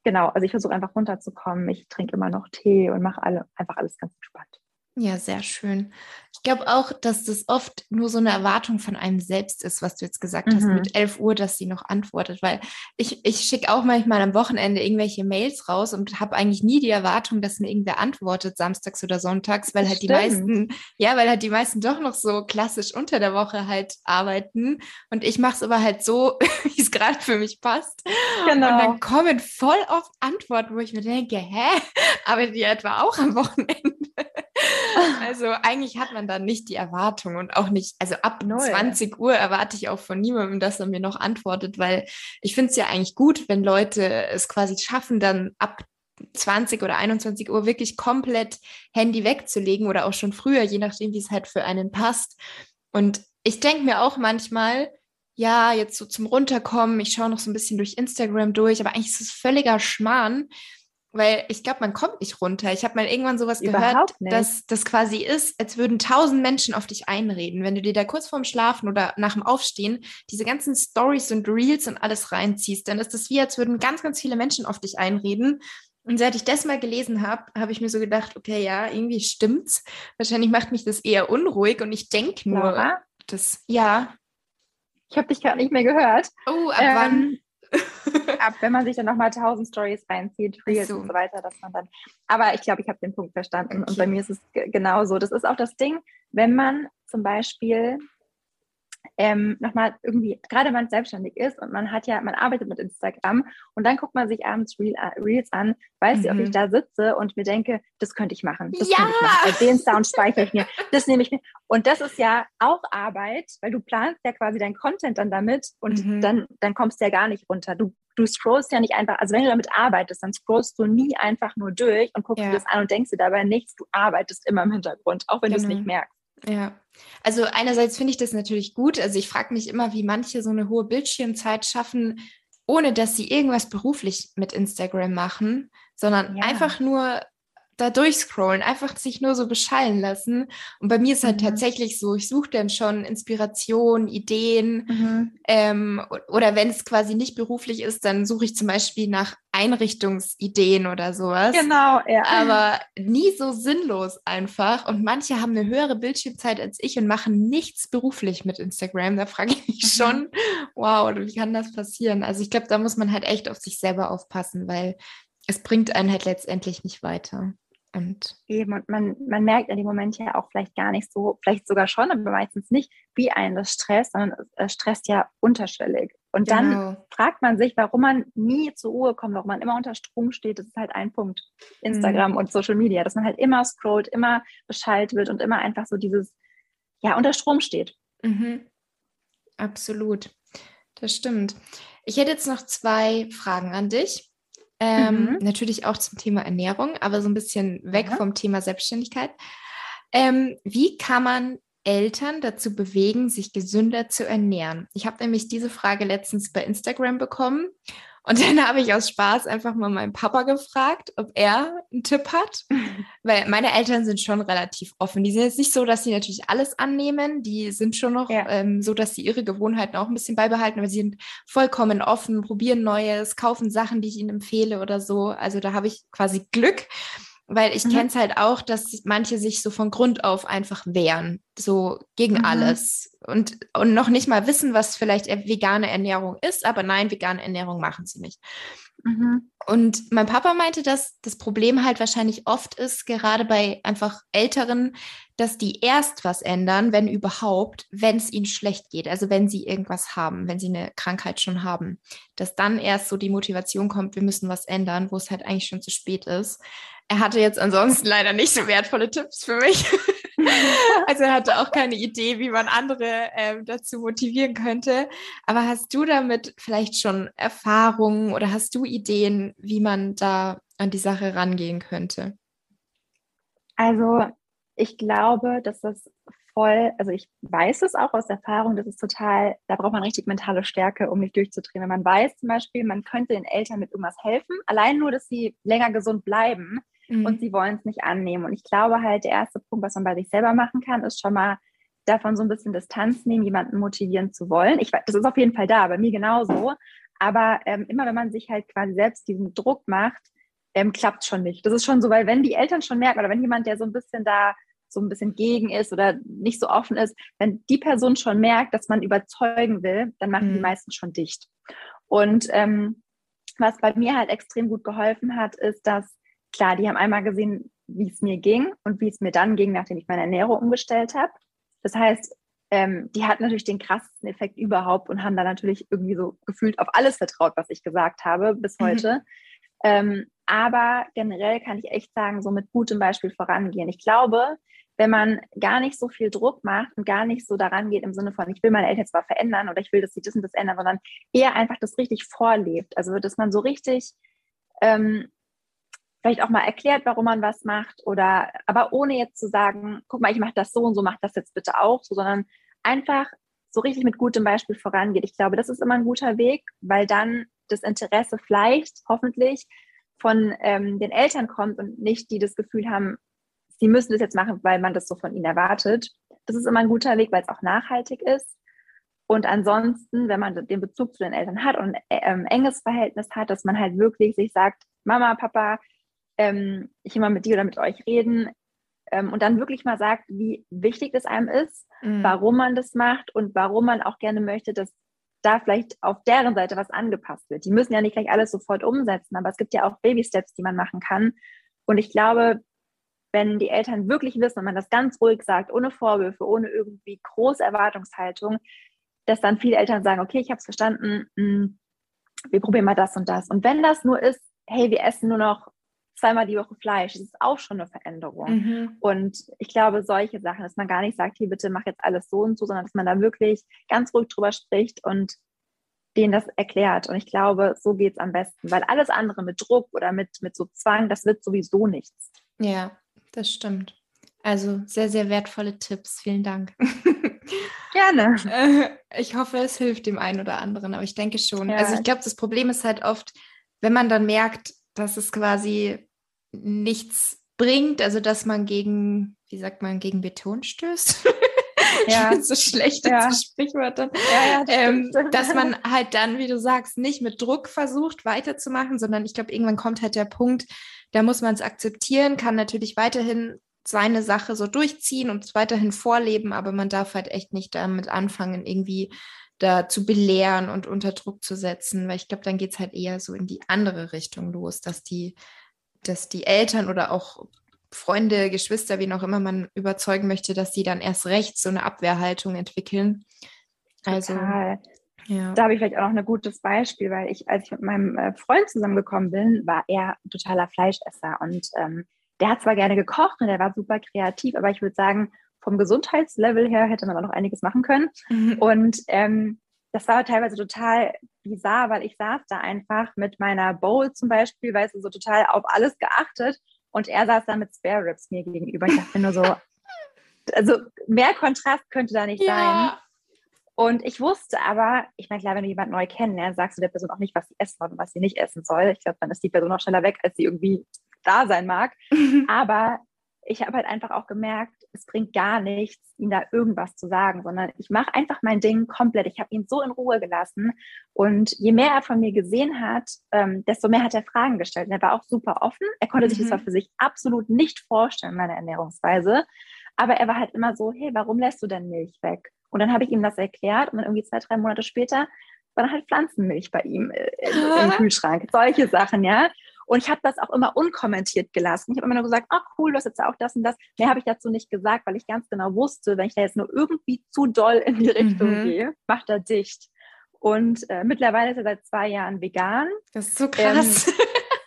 genau, also ich versuche einfach runterzukommen. Ich trinke immer noch Tee und mache alle, einfach alles ganz entspannt. Ja, sehr schön. Ich glaube auch, dass das oft nur so eine Erwartung von einem selbst ist, was du jetzt gesagt mhm. hast, mit 11 Uhr, dass sie noch antwortet. Weil ich, ich schicke auch manchmal am Wochenende irgendwelche Mails raus und habe eigentlich nie die Erwartung, dass mir irgendwer antwortet, samstags oder sonntags, weil halt Stimmt. die meisten, ja, weil halt die meisten doch noch so klassisch unter der Woche halt arbeiten. Und ich mache es aber halt so, wie es gerade für mich passt. Genau. Und dann kommen voll oft Antworten, wo ich mir denke, hä, arbeitet ihr etwa auch am Wochenende? Also eigentlich hat man da nicht die Erwartung und auch nicht, also ab Null. 20 Uhr erwarte ich auch von niemandem, dass er mir noch antwortet, weil ich finde es ja eigentlich gut, wenn Leute es quasi schaffen, dann ab 20 oder 21 Uhr wirklich komplett Handy wegzulegen oder auch schon früher, je nachdem, wie es halt für einen passt. Und ich denke mir auch manchmal, ja, jetzt so zum Runterkommen, ich schaue noch so ein bisschen durch Instagram durch, aber eigentlich ist es völliger Schmarrn, weil ich glaube, man kommt nicht runter. Ich habe mal irgendwann sowas gehört, dass das quasi ist, als würden tausend Menschen auf dich einreden. Wenn du dir da kurz vorm Schlafen oder nach dem Aufstehen diese ganzen Stories und Reels und alles reinziehst, dann ist das wie, als würden ganz, ganz viele Menschen auf dich einreden. Und seit ich das mal gelesen habe, habe ich mir so gedacht, okay, ja, irgendwie stimmt's. Wahrscheinlich macht mich das eher unruhig und ich denke nur, Laura? das, ja. Ich habe dich gerade nicht mehr gehört. Oh, ab ähm, wann? Ab, wenn man sich dann nochmal tausend Stories reinzieht, Reels so. und so weiter, dass man dann. Aber ich glaube, ich habe den Punkt verstanden. Okay. Und bei mir ist es genauso. Das ist auch das Ding, wenn man zum Beispiel ähm, nochmal irgendwie, gerade wenn man selbstständig ist und man hat ja, man arbeitet mit Instagram und dann guckt man sich abends Reel, äh, Reels an, weiß mhm. du, ob ich da sitze und mir denke, das könnte ich machen, das ja! könnte ich machen, also den Sound speichere ich mir, das nehme ich mir. Und das ist ja auch Arbeit, weil du planst ja quasi dein Content dann damit und mhm. dann, dann kommst du ja gar nicht runter. Du, du scrollst ja nicht einfach, also wenn du damit arbeitest, dann scrollst du nie einfach nur durch und guckst ja. dir das an und denkst dir dabei nichts, du arbeitest immer im Hintergrund, auch wenn genau. du es nicht merkst. Ja, also einerseits finde ich das natürlich gut. Also ich frage mich immer, wie manche so eine hohe Bildschirmzeit schaffen, ohne dass sie irgendwas beruflich mit Instagram machen, sondern ja. einfach nur da durchscrollen, einfach sich nur so beschallen lassen. Und bei mir ist halt mhm. tatsächlich so, ich suche dann schon Inspiration, Ideen. Mhm. Ähm, oder wenn es quasi nicht beruflich ist, dann suche ich zum Beispiel nach Einrichtungsideen oder sowas. Genau, ja. Aber nie so sinnlos einfach. Und manche haben eine höhere Bildschirmzeit als ich und machen nichts beruflich mit Instagram. Da frage ich mich mhm. schon, wow, wie kann das passieren? Also ich glaube, da muss man halt echt auf sich selber aufpassen, weil es bringt einen halt letztendlich nicht weiter. Und Eben, und man, man merkt in dem Moment ja auch vielleicht gar nicht so, vielleicht sogar schon, aber meistens nicht, wie einen das stresst, sondern es stresst ja unterschwellig. Und genau. dann fragt man sich, warum man nie zur Ruhe kommt, warum man immer unter Strom steht. Das ist halt ein Punkt. Instagram mhm. und Social Media, dass man halt immer scrollt, immer Bescheid wird und immer einfach so dieses, ja, unter Strom steht. Mhm. Absolut. Das stimmt. Ich hätte jetzt noch zwei Fragen an dich. Ähm, mhm. Natürlich auch zum Thema Ernährung, aber so ein bisschen weg ja. vom Thema Selbstständigkeit. Ähm, wie kann man Eltern dazu bewegen, sich gesünder zu ernähren? Ich habe nämlich diese Frage letztens bei Instagram bekommen und dann habe ich aus Spaß einfach mal meinen Papa gefragt, ob er einen Tipp hat. Weil meine Eltern sind schon relativ offen. Die sind jetzt nicht so, dass sie natürlich alles annehmen. Die sind schon noch ja. ähm, so, dass sie ihre Gewohnheiten auch ein bisschen beibehalten, aber sie sind vollkommen offen, probieren Neues, kaufen Sachen, die ich ihnen empfehle oder so. Also da habe ich quasi Glück. Weil ich mhm. kenne es halt auch, dass manche sich so von Grund auf einfach wehren, so gegen mhm. alles und, und noch nicht mal wissen, was vielleicht vegane Ernährung ist, aber nein, vegane Ernährung machen sie nicht. Mhm. Und mein Papa meinte, dass das Problem halt wahrscheinlich oft ist, gerade bei einfach Älteren, dass die erst was ändern, wenn überhaupt, wenn es ihnen schlecht geht, also wenn sie irgendwas haben, wenn sie eine Krankheit schon haben, dass dann erst so die Motivation kommt, wir müssen was ändern, wo es halt eigentlich schon zu spät ist. Er hatte jetzt ansonsten leider nicht so wertvolle Tipps für mich. also er hatte auch keine Idee, wie man andere ähm, dazu motivieren könnte. Aber hast du damit vielleicht schon Erfahrungen oder hast du Ideen, wie man da an die Sache rangehen könnte? Also ich glaube, dass das voll, also ich weiß es auch aus Erfahrung, das ist total, da braucht man richtig mentale Stärke, um nicht durchzudrehen. Wenn man weiß zum Beispiel, man könnte den Eltern mit irgendwas helfen, allein nur, dass sie länger gesund bleiben, mhm. und sie wollen es nicht annehmen. Und ich glaube halt, der erste Punkt, was man bei sich selber machen kann, ist schon mal davon so ein bisschen Distanz nehmen, jemanden motivieren zu wollen. Ich das ist auf jeden Fall da, bei mir genauso. Aber ähm, immer wenn man sich halt quasi selbst diesen Druck macht, ähm, klappt schon nicht. Das ist schon so, weil wenn die Eltern schon merken oder wenn jemand, der so ein bisschen da so ein bisschen gegen ist oder nicht so offen ist, wenn die Person schon merkt, dass man überzeugen will, dann machen mhm. die meisten schon dicht. Und ähm, was bei mir halt extrem gut geholfen hat, ist, dass klar, die haben einmal gesehen, wie es mir ging und wie es mir dann ging, nachdem ich meine Ernährung umgestellt habe. Das heißt, ähm, die hatten natürlich den krassesten Effekt überhaupt und haben da natürlich irgendwie so gefühlt auf alles vertraut, was ich gesagt habe bis mhm. heute. Mhm. Ähm, aber generell kann ich echt sagen, so mit gutem Beispiel vorangehen. Ich glaube, wenn man gar nicht so viel Druck macht und gar nicht so daran geht im Sinne von, ich will meine Eltern zwar verändern oder ich will, dass sie das und das ändern, sondern eher einfach das richtig vorlebt. Also, dass man so richtig ähm, vielleicht auch mal erklärt, warum man was macht oder aber ohne jetzt zu sagen, guck mal, ich mache das so und so, mach das jetzt bitte auch so, sondern einfach so richtig mit gutem Beispiel vorangeht. Ich glaube, das ist immer ein guter Weg, weil dann das Interesse vielleicht hoffentlich von ähm, den Eltern kommt und nicht die das Gefühl haben, sie müssen das jetzt machen, weil man das so von ihnen erwartet. Das ist immer ein guter Weg, weil es auch nachhaltig ist. Und ansonsten, wenn man den Bezug zu den Eltern hat und ein ähm, enges Verhältnis hat, dass man halt wirklich sich sagt, Mama, Papa, ähm, ich immer mit dir oder mit euch reden ähm, und dann wirklich mal sagt, wie wichtig es einem ist, mhm. warum man das macht und warum man auch gerne möchte, dass da vielleicht auf deren Seite was angepasst wird. Die müssen ja nicht gleich alles sofort umsetzen, aber es gibt ja auch Baby-Steps, die man machen kann. Und ich glaube, wenn die Eltern wirklich wissen und man das ganz ruhig sagt, ohne Vorwürfe, ohne irgendwie große Erwartungshaltung, dass dann viele Eltern sagen, okay, ich habe es verstanden, hm, wir probieren mal das und das. Und wenn das nur ist, hey, wir essen nur noch zweimal die Woche Fleisch, das ist auch schon eine Veränderung. Mhm. Und ich glaube, solche Sachen, dass man gar nicht sagt, hier bitte mach jetzt alles so und so, sondern dass man da wirklich ganz ruhig drüber spricht und denen das erklärt. Und ich glaube, so geht es am besten, weil alles andere mit Druck oder mit, mit so Zwang, das wird sowieso nichts. Ja, das stimmt. Also sehr, sehr wertvolle Tipps. Vielen Dank. Gerne. Äh, ich hoffe, es hilft dem einen oder anderen, aber ich denke schon. Ja. Also ich glaube, das Problem ist halt oft, wenn man dann merkt, dass es quasi nichts bringt, also dass man gegen, wie sagt man, gegen Beton stößt. ja. so schlecht ja. in Sprichwörtern. Ja, ja, das ähm, dass man halt dann, wie du sagst, nicht mit Druck versucht weiterzumachen, sondern ich glaube, irgendwann kommt halt der Punkt, da muss man es akzeptieren, kann natürlich weiterhin seine Sache so durchziehen und es weiterhin vorleben, aber man darf halt echt nicht damit anfangen, irgendwie da zu belehren und unter Druck zu setzen, weil ich glaube, dann geht es halt eher so in die andere Richtung los, dass die, dass die Eltern oder auch Freunde, Geschwister, wie auch immer man überzeugen möchte, dass sie dann erst recht so eine Abwehrhaltung entwickeln. Also Total. Ja. Da habe ich vielleicht auch noch ein gutes Beispiel, weil ich, als ich mit meinem äh, Freund zusammengekommen bin, war er totaler Fleischesser und ähm, der hat zwar gerne gekocht und der war super kreativ, aber ich würde sagen, vom Gesundheitslevel her hätte man auch noch einiges machen können. Mhm. Und ähm, das war teilweise total bizarr, weil ich saß da einfach mit meiner Bowl zum Beispiel, weißt du, so total auf alles geachtet und er saß da mit Spare Ribs mir gegenüber. Ich dachte nur so, also mehr Kontrast könnte da nicht ja. sein. Und ich wusste aber, ich meine, klar, wenn du jemanden neu kennenlernst, sagst du der Person auch nicht, was sie essen soll und was sie nicht essen soll. Ich glaube, dann ist die Person auch schneller weg, als sie irgendwie da sein mag. aber ich habe halt einfach auch gemerkt, es bringt gar nichts, ihm da irgendwas zu sagen, sondern ich mache einfach mein Ding komplett. Ich habe ihn so in Ruhe gelassen. Und je mehr er von mir gesehen hat, ähm, desto mehr hat er Fragen gestellt. Und er war auch super offen. Er konnte mhm. sich das zwar für sich absolut nicht vorstellen, meine Ernährungsweise. Aber er war halt immer so, hey, warum lässt du denn Milch weg? Und dann habe ich ihm das erklärt und dann irgendwie zwei, drei Monate später war dann halt Pflanzenmilch bei ihm äh, im, im Kühlschrank. Solche Sachen, ja. Und ich habe das auch immer unkommentiert gelassen. Ich habe immer nur gesagt, ach cool, du hast jetzt auch das und das. Mehr habe ich dazu nicht gesagt, weil ich ganz genau wusste, wenn ich da jetzt nur irgendwie zu doll in die Richtung mhm. gehe, macht er dicht. Und äh, mittlerweile ist er seit zwei Jahren vegan. Das ist so krass. Ähm,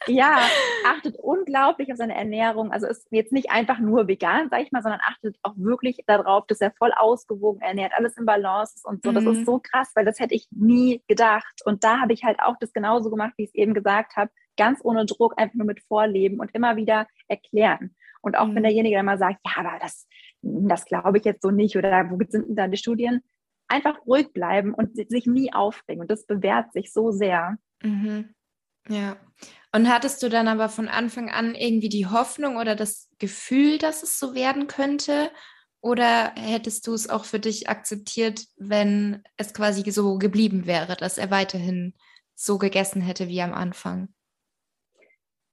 ja, achtet unglaublich auf seine Ernährung. Also ist jetzt nicht einfach nur vegan, sage ich mal, sondern achtet auch wirklich darauf, dass er voll ausgewogen ernährt, alles im Balance ist und so. Mhm. Das ist mhm. so krass, weil das hätte ich nie gedacht. Und da habe ich halt auch das genauso gemacht, wie ich es eben gesagt habe ganz ohne Druck einfach nur mit vorleben und immer wieder erklären. Und auch mhm. wenn derjenige dann mal sagt, ja, aber das, das glaube ich jetzt so nicht oder wo sind denn da die Studien? Einfach ruhig bleiben und sich nie aufregen. Und das bewährt sich so sehr. Mhm. Ja. Und hattest du dann aber von Anfang an irgendwie die Hoffnung oder das Gefühl, dass es so werden könnte? Oder hättest du es auch für dich akzeptiert, wenn es quasi so geblieben wäre, dass er weiterhin so gegessen hätte wie am Anfang?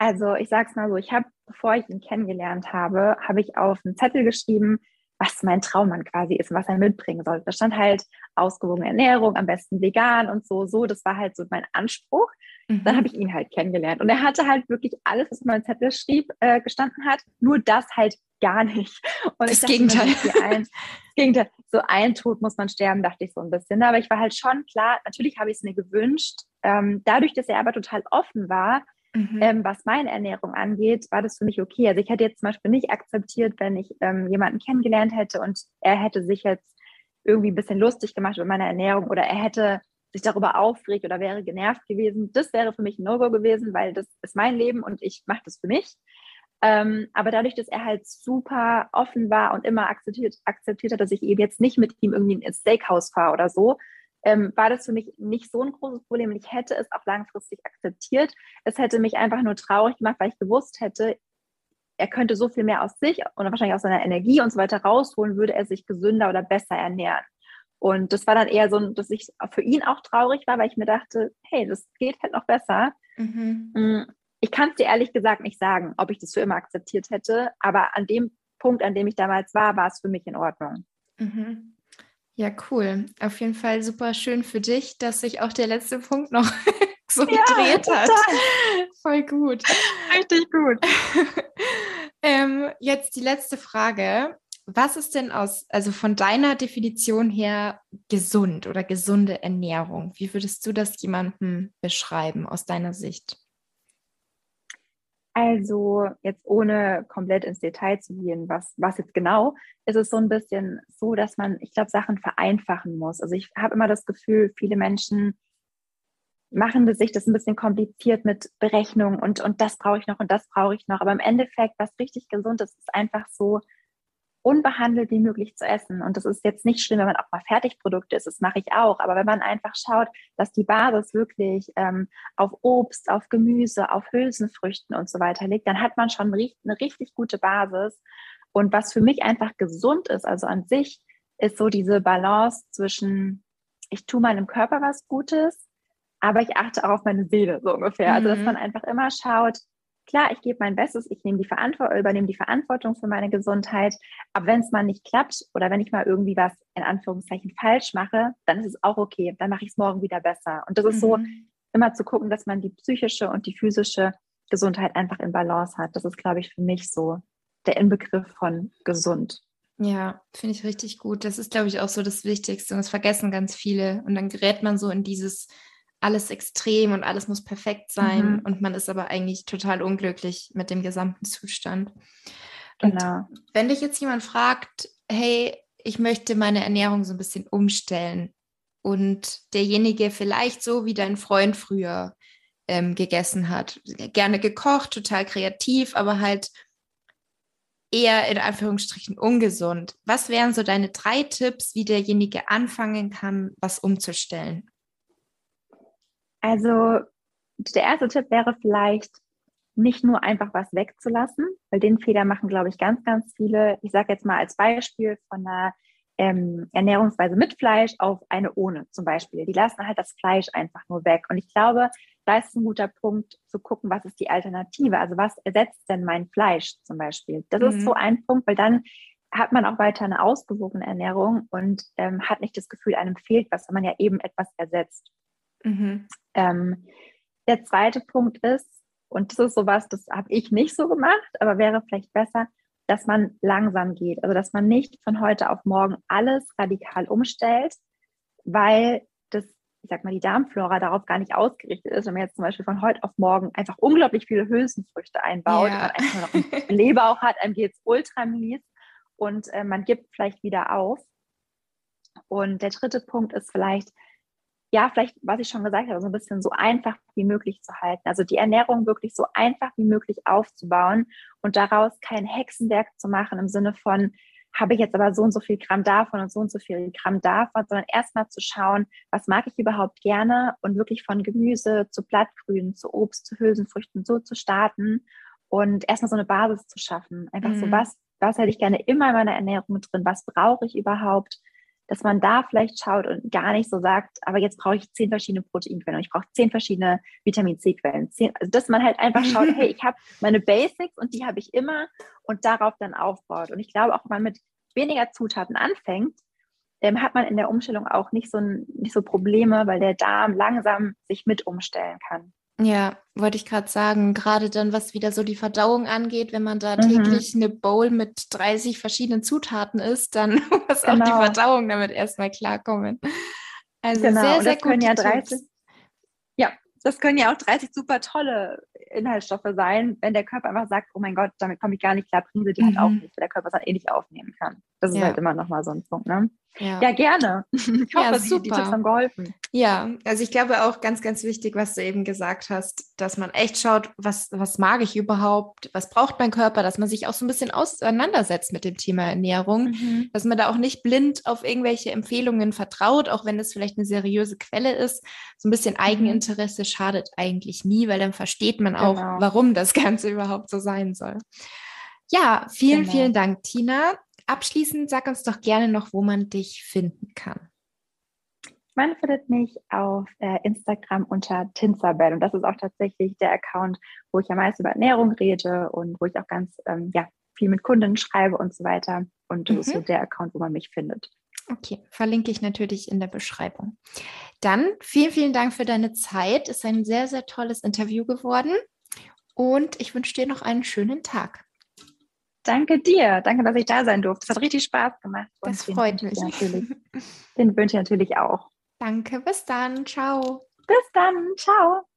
Also ich sage es mal so, ich habe, bevor ich ihn kennengelernt habe, habe ich auf einen Zettel geschrieben, was mein Traummann quasi ist und was er mitbringen soll. Da stand halt ausgewogene Ernährung, am besten vegan und so, so. Das war halt so mein Anspruch. Mhm. Dann habe ich ihn halt kennengelernt. Und er hatte halt wirklich alles, was mein Zettel schrieb, äh, gestanden hat, nur das halt gar nicht. Und das dachte, Gegenteil. Ein, das Gegenteil. So ein Tod muss man sterben, dachte ich so ein bisschen. Aber ich war halt schon klar, natürlich habe ich es mir gewünscht. Ähm, dadurch, dass er aber total offen war, Mhm. Ähm, was meine Ernährung angeht, war das für mich okay. Also ich hätte jetzt zum Beispiel nicht akzeptiert, wenn ich ähm, jemanden kennengelernt hätte und er hätte sich jetzt irgendwie ein bisschen lustig gemacht über meine Ernährung oder er hätte sich darüber aufregt oder wäre genervt gewesen. Das wäre für mich ein No-Go gewesen, weil das ist mein Leben und ich mache das für mich. Ähm, aber dadurch, dass er halt super offen war und immer akzeptiert, akzeptiert hat, dass ich eben jetzt nicht mit ihm irgendwie ins Steakhouse fahre oder so, ähm, war das für mich nicht so ein großes Problem. Und ich hätte es auch langfristig akzeptiert. Es hätte mich einfach nur traurig gemacht, weil ich gewusst hätte, er könnte so viel mehr aus sich und wahrscheinlich aus seiner Energie und so weiter rausholen, würde er sich gesünder oder besser ernähren. Und das war dann eher so, dass ich für ihn auch traurig war, weil ich mir dachte, hey, das geht halt noch besser. Mhm. Mm, ich kann es dir ehrlich gesagt nicht sagen, ob ich das für immer akzeptiert hätte, aber an dem Punkt, an dem ich damals war, war es für mich in Ordnung. Mhm. Ja, cool. Auf jeden Fall super schön für dich, dass sich auch der letzte Punkt noch so ja, gedreht hat. Voll gut. Richtig gut. ähm, jetzt die letzte Frage. was ist denn aus, also von deiner Definition her gesund oder gesunde Ernährung? Wie würdest du das jemandem beschreiben aus deiner Sicht? Also jetzt ohne komplett ins Detail zu gehen, was, was jetzt genau, ist es so ein bisschen so, dass man, ich glaube, Sachen vereinfachen muss. Also ich habe immer das Gefühl, viele Menschen machen sich das ein bisschen kompliziert mit Berechnungen und, und das brauche ich noch und das brauche ich noch. Aber im Endeffekt, was richtig gesund ist, ist einfach so unbehandelt wie möglich zu essen. Und das ist jetzt nicht schlimm, wenn man auch mal Fertigprodukte isst, das mache ich auch. Aber wenn man einfach schaut, dass die Basis wirklich ähm, auf Obst, auf Gemüse, auf Hülsenfrüchten und so weiter liegt, dann hat man schon eine richtig gute Basis. Und was für mich einfach gesund ist, also an sich, ist so diese Balance zwischen, ich tue meinem Körper was Gutes, aber ich achte auch auf meine Seele, so ungefähr. Mhm. Also, dass mhm. man einfach immer schaut, klar, ich gebe mein Bestes, ich nehme die Verantwortung, übernehme die Verantwortung für meine Gesundheit. Aber wenn es mal nicht klappt oder wenn ich mal irgendwie was in Anführungszeichen falsch mache, dann ist es auch okay. Dann mache ich es morgen wieder besser. Und das ist mhm. so, immer zu gucken, dass man die psychische und die physische Gesundheit einfach in Balance hat. Das ist, glaube ich, für mich so der Inbegriff von gesund. Ja, finde ich richtig gut. Das ist, glaube ich, auch so das Wichtigste. Und das vergessen ganz viele. Und dann gerät man so in dieses alles extrem und alles muss perfekt sein mhm. und man ist aber eigentlich total unglücklich mit dem gesamten Zustand. Genau. Und wenn dich jetzt jemand fragt, hey, ich möchte meine Ernährung so ein bisschen umstellen und derjenige vielleicht so wie dein Freund früher ähm, gegessen hat, gerne gekocht, total kreativ, aber halt eher in Anführungsstrichen ungesund. Was wären so deine drei Tipps, wie derjenige anfangen kann, was umzustellen? Also der erste Tipp wäre vielleicht, nicht nur einfach was wegzulassen, weil den Fehler machen, glaube ich, ganz, ganz viele. Ich sage jetzt mal als Beispiel von einer ähm, Ernährungsweise mit Fleisch auf eine ohne zum Beispiel. Die lassen halt das Fleisch einfach nur weg. Und ich glaube, da ist ein guter Punkt zu gucken, was ist die Alternative? Also was ersetzt denn mein Fleisch zum Beispiel? Das mhm. ist so ein Punkt, weil dann hat man auch weiter eine ausgewogene Ernährung und ähm, hat nicht das Gefühl, einem fehlt was, wenn man ja eben etwas ersetzt. Mhm. Ähm, der zweite Punkt ist, und das ist sowas, das habe ich nicht so gemacht, aber wäre vielleicht besser, dass man langsam geht. Also, dass man nicht von heute auf morgen alles radikal umstellt, weil das, ich sag mal, die Darmflora darauf gar nicht ausgerichtet ist. Wenn man jetzt zum Beispiel von heute auf morgen einfach unglaublich viele Hülsenfrüchte einbaut ja. und einfach noch einen Leber auch hat, einem geht es ultra mies und äh, man gibt vielleicht wieder auf. Und der dritte Punkt ist vielleicht, ja, vielleicht, was ich schon gesagt habe, so ein bisschen so einfach wie möglich zu halten. Also die Ernährung wirklich so einfach wie möglich aufzubauen und daraus kein Hexenwerk zu machen im Sinne von, habe ich jetzt aber so und so viel Gramm davon und so und so viel Gramm davon, sondern erstmal zu schauen, was mag ich überhaupt gerne und wirklich von Gemüse zu Blattgrün, zu Obst, zu Hülsenfrüchten so zu starten und erstmal so eine Basis zu schaffen. Einfach mhm. so, was, was hätte ich gerne immer in meiner Ernährung mit drin, was brauche ich überhaupt dass man da vielleicht schaut und gar nicht so sagt, aber jetzt brauche ich zehn verschiedene Proteinquellen und ich brauche zehn verschiedene Vitamin C-Quellen. Also dass man halt einfach schaut, hey, ich habe meine Basics und die habe ich immer und darauf dann aufbaut. Und ich glaube, auch wenn man mit weniger Zutaten anfängt, ähm, hat man in der Umstellung auch nicht so, nicht so Probleme, weil der Darm langsam sich mit umstellen kann. Ja, wollte ich gerade sagen, gerade dann, was wieder so die Verdauung angeht, wenn man da mhm. täglich eine Bowl mit 30 verschiedenen Zutaten isst, dann muss genau. auch die genau. Verdauung damit erstmal klarkommen. Also genau. sehr, sehr gut. Ja 30, ja, das können ja auch 30 super tolle Inhaltsstoffe sein, wenn der Körper einfach sagt, oh mein Gott, damit komme ich gar nicht klar, bringen sie die mhm. halt auch nicht, weil der Körper es dann eh nicht aufnehmen kann. Das ist ja. halt immer nochmal so ein Punkt, ne? Ja, ja gerne. Ich hoffe, ja, super. Die, die Tipps haben geholfen. Ja, also ich glaube auch ganz, ganz wichtig, was du eben gesagt hast, dass man echt schaut, was, was mag ich überhaupt, was braucht mein Körper, dass man sich auch so ein bisschen auseinandersetzt mit dem Thema Ernährung, mhm. dass man da auch nicht blind auf irgendwelche Empfehlungen vertraut, auch wenn es vielleicht eine seriöse Quelle ist. So ein bisschen mhm. Eigeninteresse schadet eigentlich nie, weil dann versteht man auch, genau. warum das Ganze überhaupt so sein soll. Ja, vielen, genau. vielen Dank, Tina abschließend sag uns doch gerne noch, wo man dich finden kann. Man findet mich auf äh, Instagram unter Tinsabel und das ist auch tatsächlich der Account, wo ich ja meist über Ernährung rede und wo ich auch ganz ähm, ja, viel mit Kunden schreibe und so weiter. Und das mhm. ist so der Account, wo man mich findet. Okay, verlinke ich natürlich in der Beschreibung. Dann vielen, vielen Dank für deine Zeit. Es ist ein sehr, sehr tolles Interview geworden und ich wünsche dir noch einen schönen Tag. Danke dir. Danke, dass ich da sein durfte. Es hat richtig Spaß gemacht. Und das freut mich. Natürlich, den wünsche ich natürlich auch. Danke. Bis dann. Ciao. Bis dann. Ciao.